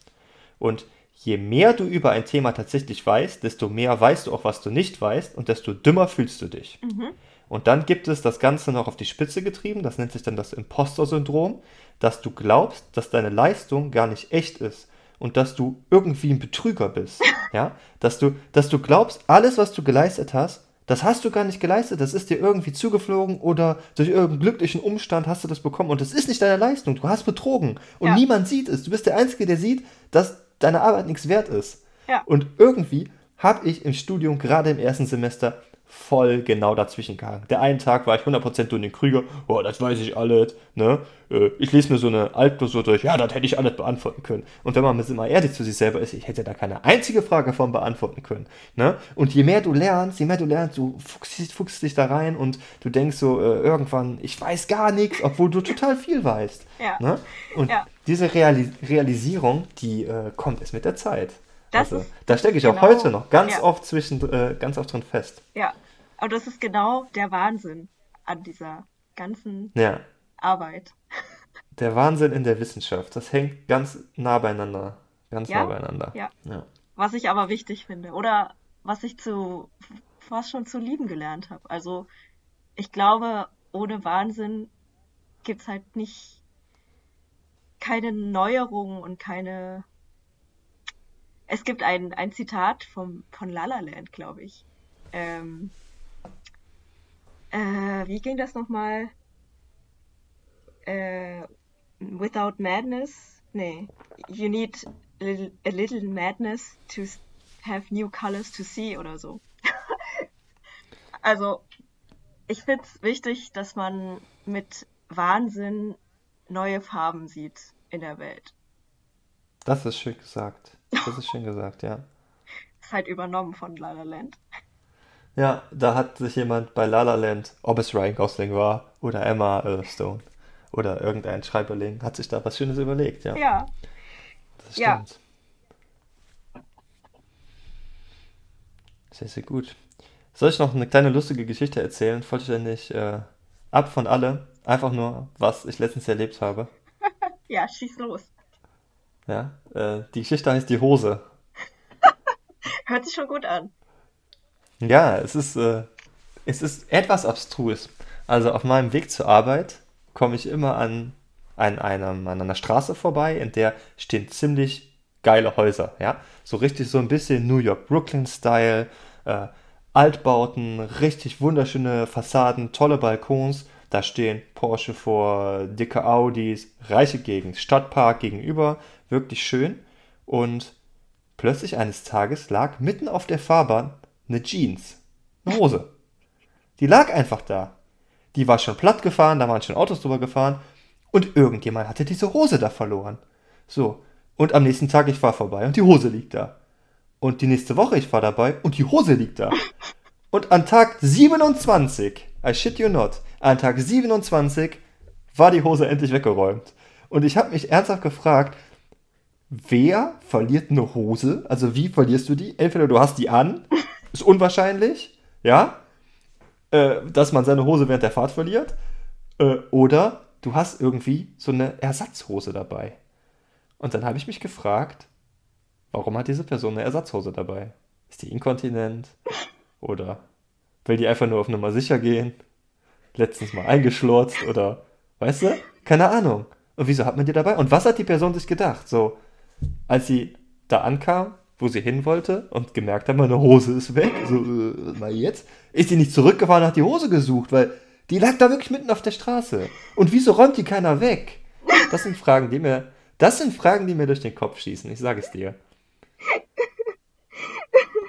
Und je mehr du über ein Thema tatsächlich weißt, desto mehr weißt du auch, was du nicht weißt und desto dümmer fühlst du dich. Mhm. Und dann gibt es das Ganze noch auf die Spitze getrieben, das nennt sich dann das Imposter-Syndrom, dass du glaubst, dass deine Leistung gar nicht echt ist und dass du irgendwie ein Betrüger bist. Ja? Dass du, dass du glaubst, alles, was du geleistet hast, das hast du gar nicht geleistet, das ist dir irgendwie zugeflogen oder durch irgendeinen glücklichen Umstand hast du das bekommen und das ist nicht deine Leistung, du hast betrogen und Ja. niemand sieht es. Du bist der Einzige, der sieht, dass deine Arbeit nichts wert ist. Ja. Und irgendwie habe ich im Studium, gerade im ersten Semester, voll genau dazwischen gehangen. Der einen Tag war ich 100% durch den Krüger, oh, das weiß ich alles, ne? Äh, Ich lese mir so eine Altklausur durch, ja, das hätte ich alles beantworten können. Und wenn man mal ehrlich zu sich selber ist, ich hätte da keine einzige Frage von beantworten können, ne? Und je mehr du lernst, je mehr du lernst, du fuchst, fuchst dich da rein und du denkst so äh, irgendwann, ich weiß gar nichts, obwohl du total viel weißt. Ja. Ne? Und Ja. diese Reali Realisierung, die äh, kommt erst mit der Zeit. Das also, da stecke ich auch genau- heute noch ganz ja. oft zwischen, äh, ganz oft drin fest. Ja, aber das ist genau der Wahnsinn an dieser ganzen Ja, Arbeit. der Wahnsinn in der Wissenschaft, das hängt ganz nah beieinander. Ganz Ja, nah beieinander. ja. ja. Was ich aber wichtig finde oder was ich zu fast schon zu lieben gelernt habe. Also ich glaube, ohne Wahnsinn gibt's halt nicht keine Neuerungen und keine. Es gibt ein, ein Zitat vom, von La La Land, glaube ich. Ähm, äh, wie ging das nochmal? Äh, without madness? Nee. You need a little, madness to have new colors to see oder so. also, ich finde es wichtig, dass man mit Wahnsinn neue Farben sieht in der Welt. Das ist schön gesagt. Das ist schön gesagt, ja. Ist halt übernommen von La La Land. Ja, da hat sich jemand bei La La Land, ob es Ryan Gosling war oder Emma äh, Stone oder irgendein Schreiberling, hat sich da was Schönes überlegt, ja. Ja, Das Ja. stimmt. Sehr, sehr gut. Soll ich noch eine kleine lustige Geschichte erzählen? Vollständig äh, ab von alle. Einfach nur, was ich letztens erlebt habe. ja, schieß los. Ja, äh, die Geschichte heißt Die Hose. Hört sich schon gut an. Ja, es ist, äh, es ist etwas abstrus. Also auf meinem Weg zur Arbeit komme ich immer an, an, einem, an einer Straße vorbei, in der stehen ziemlich geile Häuser. Ja? So richtig so ein bisschen New York Brooklyn-Style, äh, Altbauten, richtig wunderschöne Fassaden, tolle Balkons. Da stehen Porsche vor, dicke Audis, reiche Gegend, Stadtpark gegenüber, wirklich schön. Und plötzlich eines Tages lag mitten auf der Fahrbahn eine Jeans, eine Hose. Die lag einfach da. Die war schon platt gefahren, da waren schon Autos drüber gefahren und irgendjemand hatte diese Hose da verloren. So, und am nächsten Tag ich fahr vorbei und die Hose liegt da. Und die nächste Woche ich fahr dabei und die Hose liegt da. Und an Tag 27, I shit you not, an Tag 27 war die Hose endlich weggeräumt. Und ich habe mich ernsthaft gefragt, wer verliert eine Hose? Also wie verlierst du die? Entweder du hast die an, ist unwahrscheinlich, ja, äh, dass man seine Hose während der Fahrt verliert, äh, oder du hast irgendwie so eine Ersatzhose dabei. Und dann habe ich mich gefragt, warum hat diese Person eine Ersatzhose dabei? Ist die inkontinent? Oder will die einfach nur auf Nummer sicher gehen? Letztens mal eingeschlurzt oder, weißt du? Keine Ahnung. Und wieso hat man die dabei? Und was hat die Person sich gedacht? So, als sie da ankam, wo sie hin wollte und gemerkt hat, meine Hose ist weg, so, äh, mal jetzt, ist sie nicht zurückgefahren hat die Hose gesucht, weil die lag da wirklich mitten auf der Straße. Und wieso räumt die keiner weg? Das sind Fragen, die mir, das sind Fragen, die mir durch den Kopf schießen, ich sage es dir.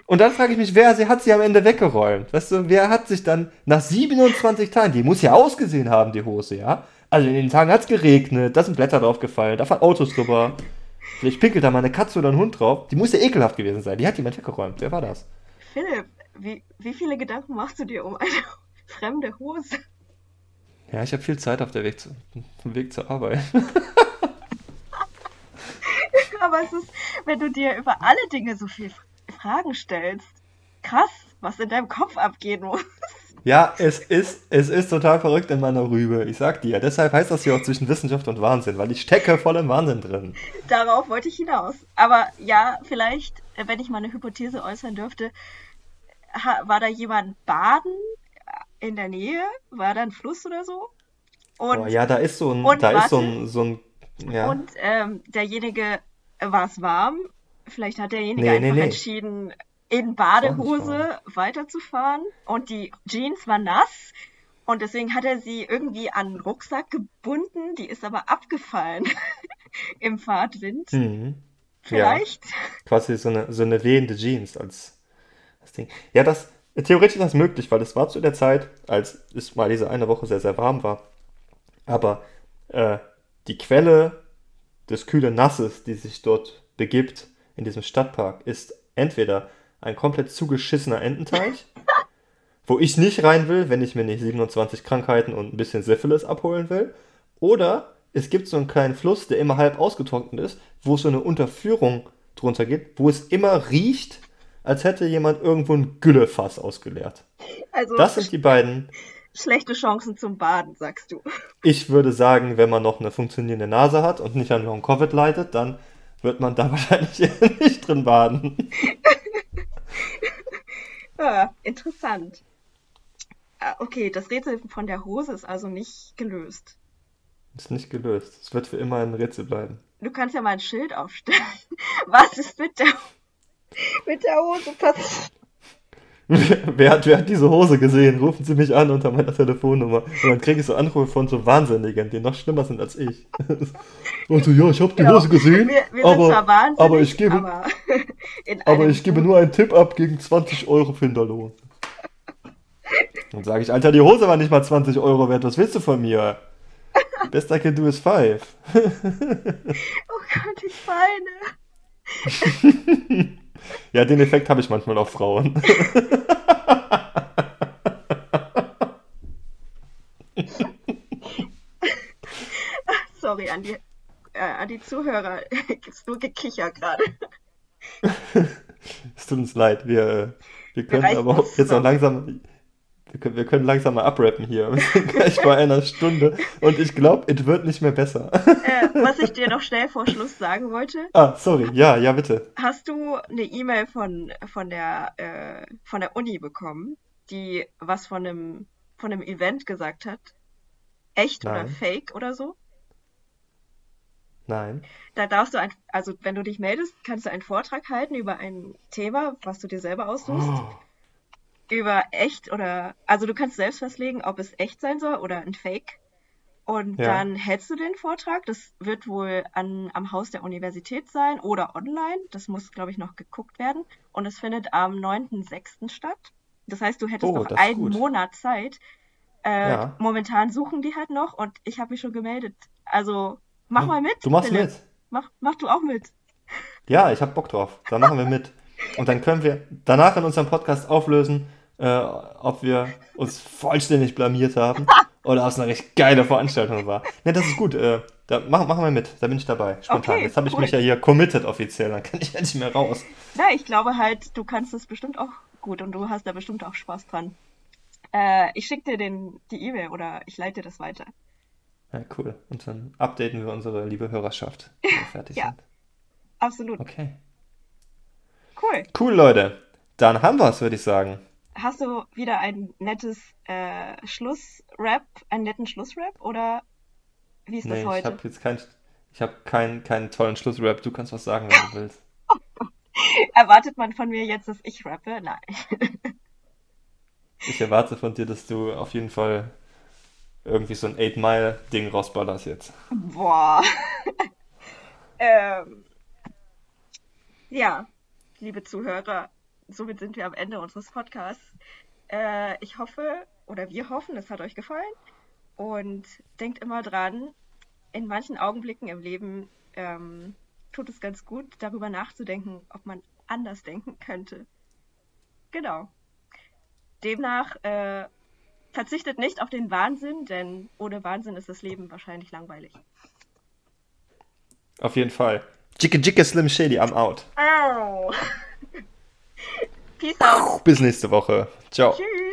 Und dann frage ich mich, wer sie hat sie am Ende weggeräumt? Weißt du, wer hat sich dann nach 27 Tagen, die muss ja ausgesehen haben, die Hose, ja? Also in den Tagen hat es geregnet, da sind Blätter draufgefallen, da fahren Autos drüber. Vielleicht pinkelt da mal eine Katze oder ein Hund drauf. Die muss ja ekelhaft gewesen sein. Die hat jemand weggeräumt. Wer war das? Philipp, wie, wie viele Gedanken machst du dir um eine fremde Hose? Ja, ich habe viel Zeit auf der Weg zu, dem Weg zur Arbeit. Aber es ist, wenn du dir über alle Dinge so viele Fragen stellst, krass, was in deinem Kopf abgehen muss. Ja, es ist, es ist total verrückt in meiner Rübe. Ich sag dir. Deshalb heißt das hier auch zwischen Wissenschaft und Wahnsinn, weil ich stecke voll im Wahnsinn drin. Darauf wollte ich hinaus. Aber ja, vielleicht, wenn ich mal eine Hypothese äußern dürfte, war da jemand baden in der Nähe? War da ein Fluss oder so? Und, oh, ja, da ist so ein, da ist so ein, so ein ja. Und ähm, derjenige war es warm. Vielleicht hat derjenige nee, einfach nee, nee. entschieden, in Badehose weiterzufahren und die Jeans war nass und deswegen hat er sie irgendwie an den Rucksack gebunden, die ist aber abgefallen im Fahrtwind. Mhm. Vielleicht. Ja, quasi so eine, so eine wehende Jeans als das Ding. Ja, das, theoretisch ist das möglich, weil es war zu der Zeit, als es mal diese eine Woche sehr, sehr warm war. Aber äh, die Quelle des kühlen Nasses, die sich dort begibt in diesem Stadtpark, ist entweder ein komplett zugeschissener Ententeich, wo ich nicht rein will, wenn ich mir nicht 27 Krankheiten und ein bisschen Syphilis abholen will. Oder es gibt so einen kleinen Fluss, der immer halb ausgetrocknet ist, wo so eine Unterführung drunter geht, wo es immer riecht, als hätte jemand irgendwo ein Güllefass ausgeleert. Also das sind die beiden. Schlechte Chancen zum Baden, sagst du. Ich würde sagen, wenn man noch eine funktionierende Nase hat und nicht an Long Covid leidet, dann wird man da wahrscheinlich nicht drin baden. interessant. Ah, okay, das Rätsel von der Hose ist also nicht gelöst. Ist nicht gelöst. Es wird für immer ein Rätsel bleiben. Du kannst ja mal ein Schild aufstellen. Was ist mit der, mit der Hose passiert? wer, hat, wer hat diese Hose gesehen? Rufen Sie mich an unter meiner Telefonnummer. Und dann kriege ich so Anrufe von so Wahnsinnigen, die noch schlimmer sind als ich. Also ja, ich habe die genau. Hose gesehen, wir, wir aber, aber ich gebe, aber, aber ich gebe nur einen Tipp ab gegen 20 Euro Finderlohn. Dann sage ich, Alter, die Hose war nicht mal 20 Euro wert, was willst du von mir? Best I can do is five. oh Gott, ich weine. Ja, den Effekt habe ich manchmal auf Frauen. Sorry an die, äh, an die Zuhörer. Gibt's nur Gekicher gerade. es tut uns leid. Wir, wir können wir aber jetzt auch langsam wir können, langsam mal abrappen hier. Gleich bei einer Stunde und ich glaube, es wird nicht mehr besser. Äh, was ich dir noch schnell vor Schluss sagen wollte. Ah, sorry. Ja, ja, bitte. Hast du eine E-Mail von, von, der, äh, von der Uni bekommen, die was von einem, von einem Event gesagt hat? Echt Nein. oder fake oder so? Nein. Da darfst du, ein, also wenn du dich meldest, kannst du einen Vortrag halten über ein Thema, was du dir selber aussuchst. Oh über echt oder, also du kannst selbst festlegen, ob es echt sein soll oder ein Fake. Und ja. dann hältst du den Vortrag. Das wird wohl an, am Haus der Universität sein oder online. Das muss, glaube ich, noch geguckt werden. Und es findet am 9.6. statt. Das heißt, du hättest oh, noch einen gut. Monat Zeit. Äh, ja. Momentan suchen die halt noch und ich habe mich schon gemeldet. Also mach hm. mal mit. Du machst Philipp. mit. Mach, mach du auch mit. Ja, ich habe Bock drauf. Dann machen wir mit. Und dann können wir danach in unserem Podcast auflösen, äh, ob wir uns vollständig blamiert haben oder ob es eine recht geile Veranstaltung war. Ne, das ist gut. Äh, da machen, machen wir mit. Da bin ich dabei. Spontan. Okay, Jetzt habe ich cool. mich ja hier committed offiziell. Dann kann ich ja nicht mehr raus. Ja, ich glaube halt, du kannst es bestimmt auch gut und du hast da bestimmt auch Spaß dran. Äh, ich schicke dir den, die E-Mail oder ich leite das weiter. Ja, cool. Und dann updaten wir unsere liebe Hörerschaft, wenn wir fertig ja, sind. Absolut. Okay. Cool. Cool, Leute. Dann haben wir es, würde ich sagen. Hast du wieder ein nettes äh, Schlussrap, einen netten Schlussrap oder wie ist nee, das heute? Ich habe jetzt kein, ich habe keinen, keinen tollen Schlussrap. Du kannst was sagen, wenn du willst. Erwartet man von mir jetzt, dass ich rappe? Nein. ich erwarte von dir, dass du auf jeden Fall irgendwie so ein 8-Mile-Ding rausballerst jetzt. Boah. ähm, ja, liebe Zuhörer, somit sind wir am Ende unseres Podcasts. Äh, ich hoffe, oder wir hoffen, es hat euch gefallen. Und denkt immer dran, in manchen Augenblicken im Leben ähm, tut es ganz gut, darüber nachzudenken, ob man anders denken könnte. Genau. Demnach äh, verzichtet nicht auf den Wahnsinn, denn ohne Wahnsinn ist das Leben wahrscheinlich langweilig. Auf jeden Fall. Jicke Jicke Slim Shady, I'm out. Au. Peace out. Bis nächste Woche. Ciao. Tschüss.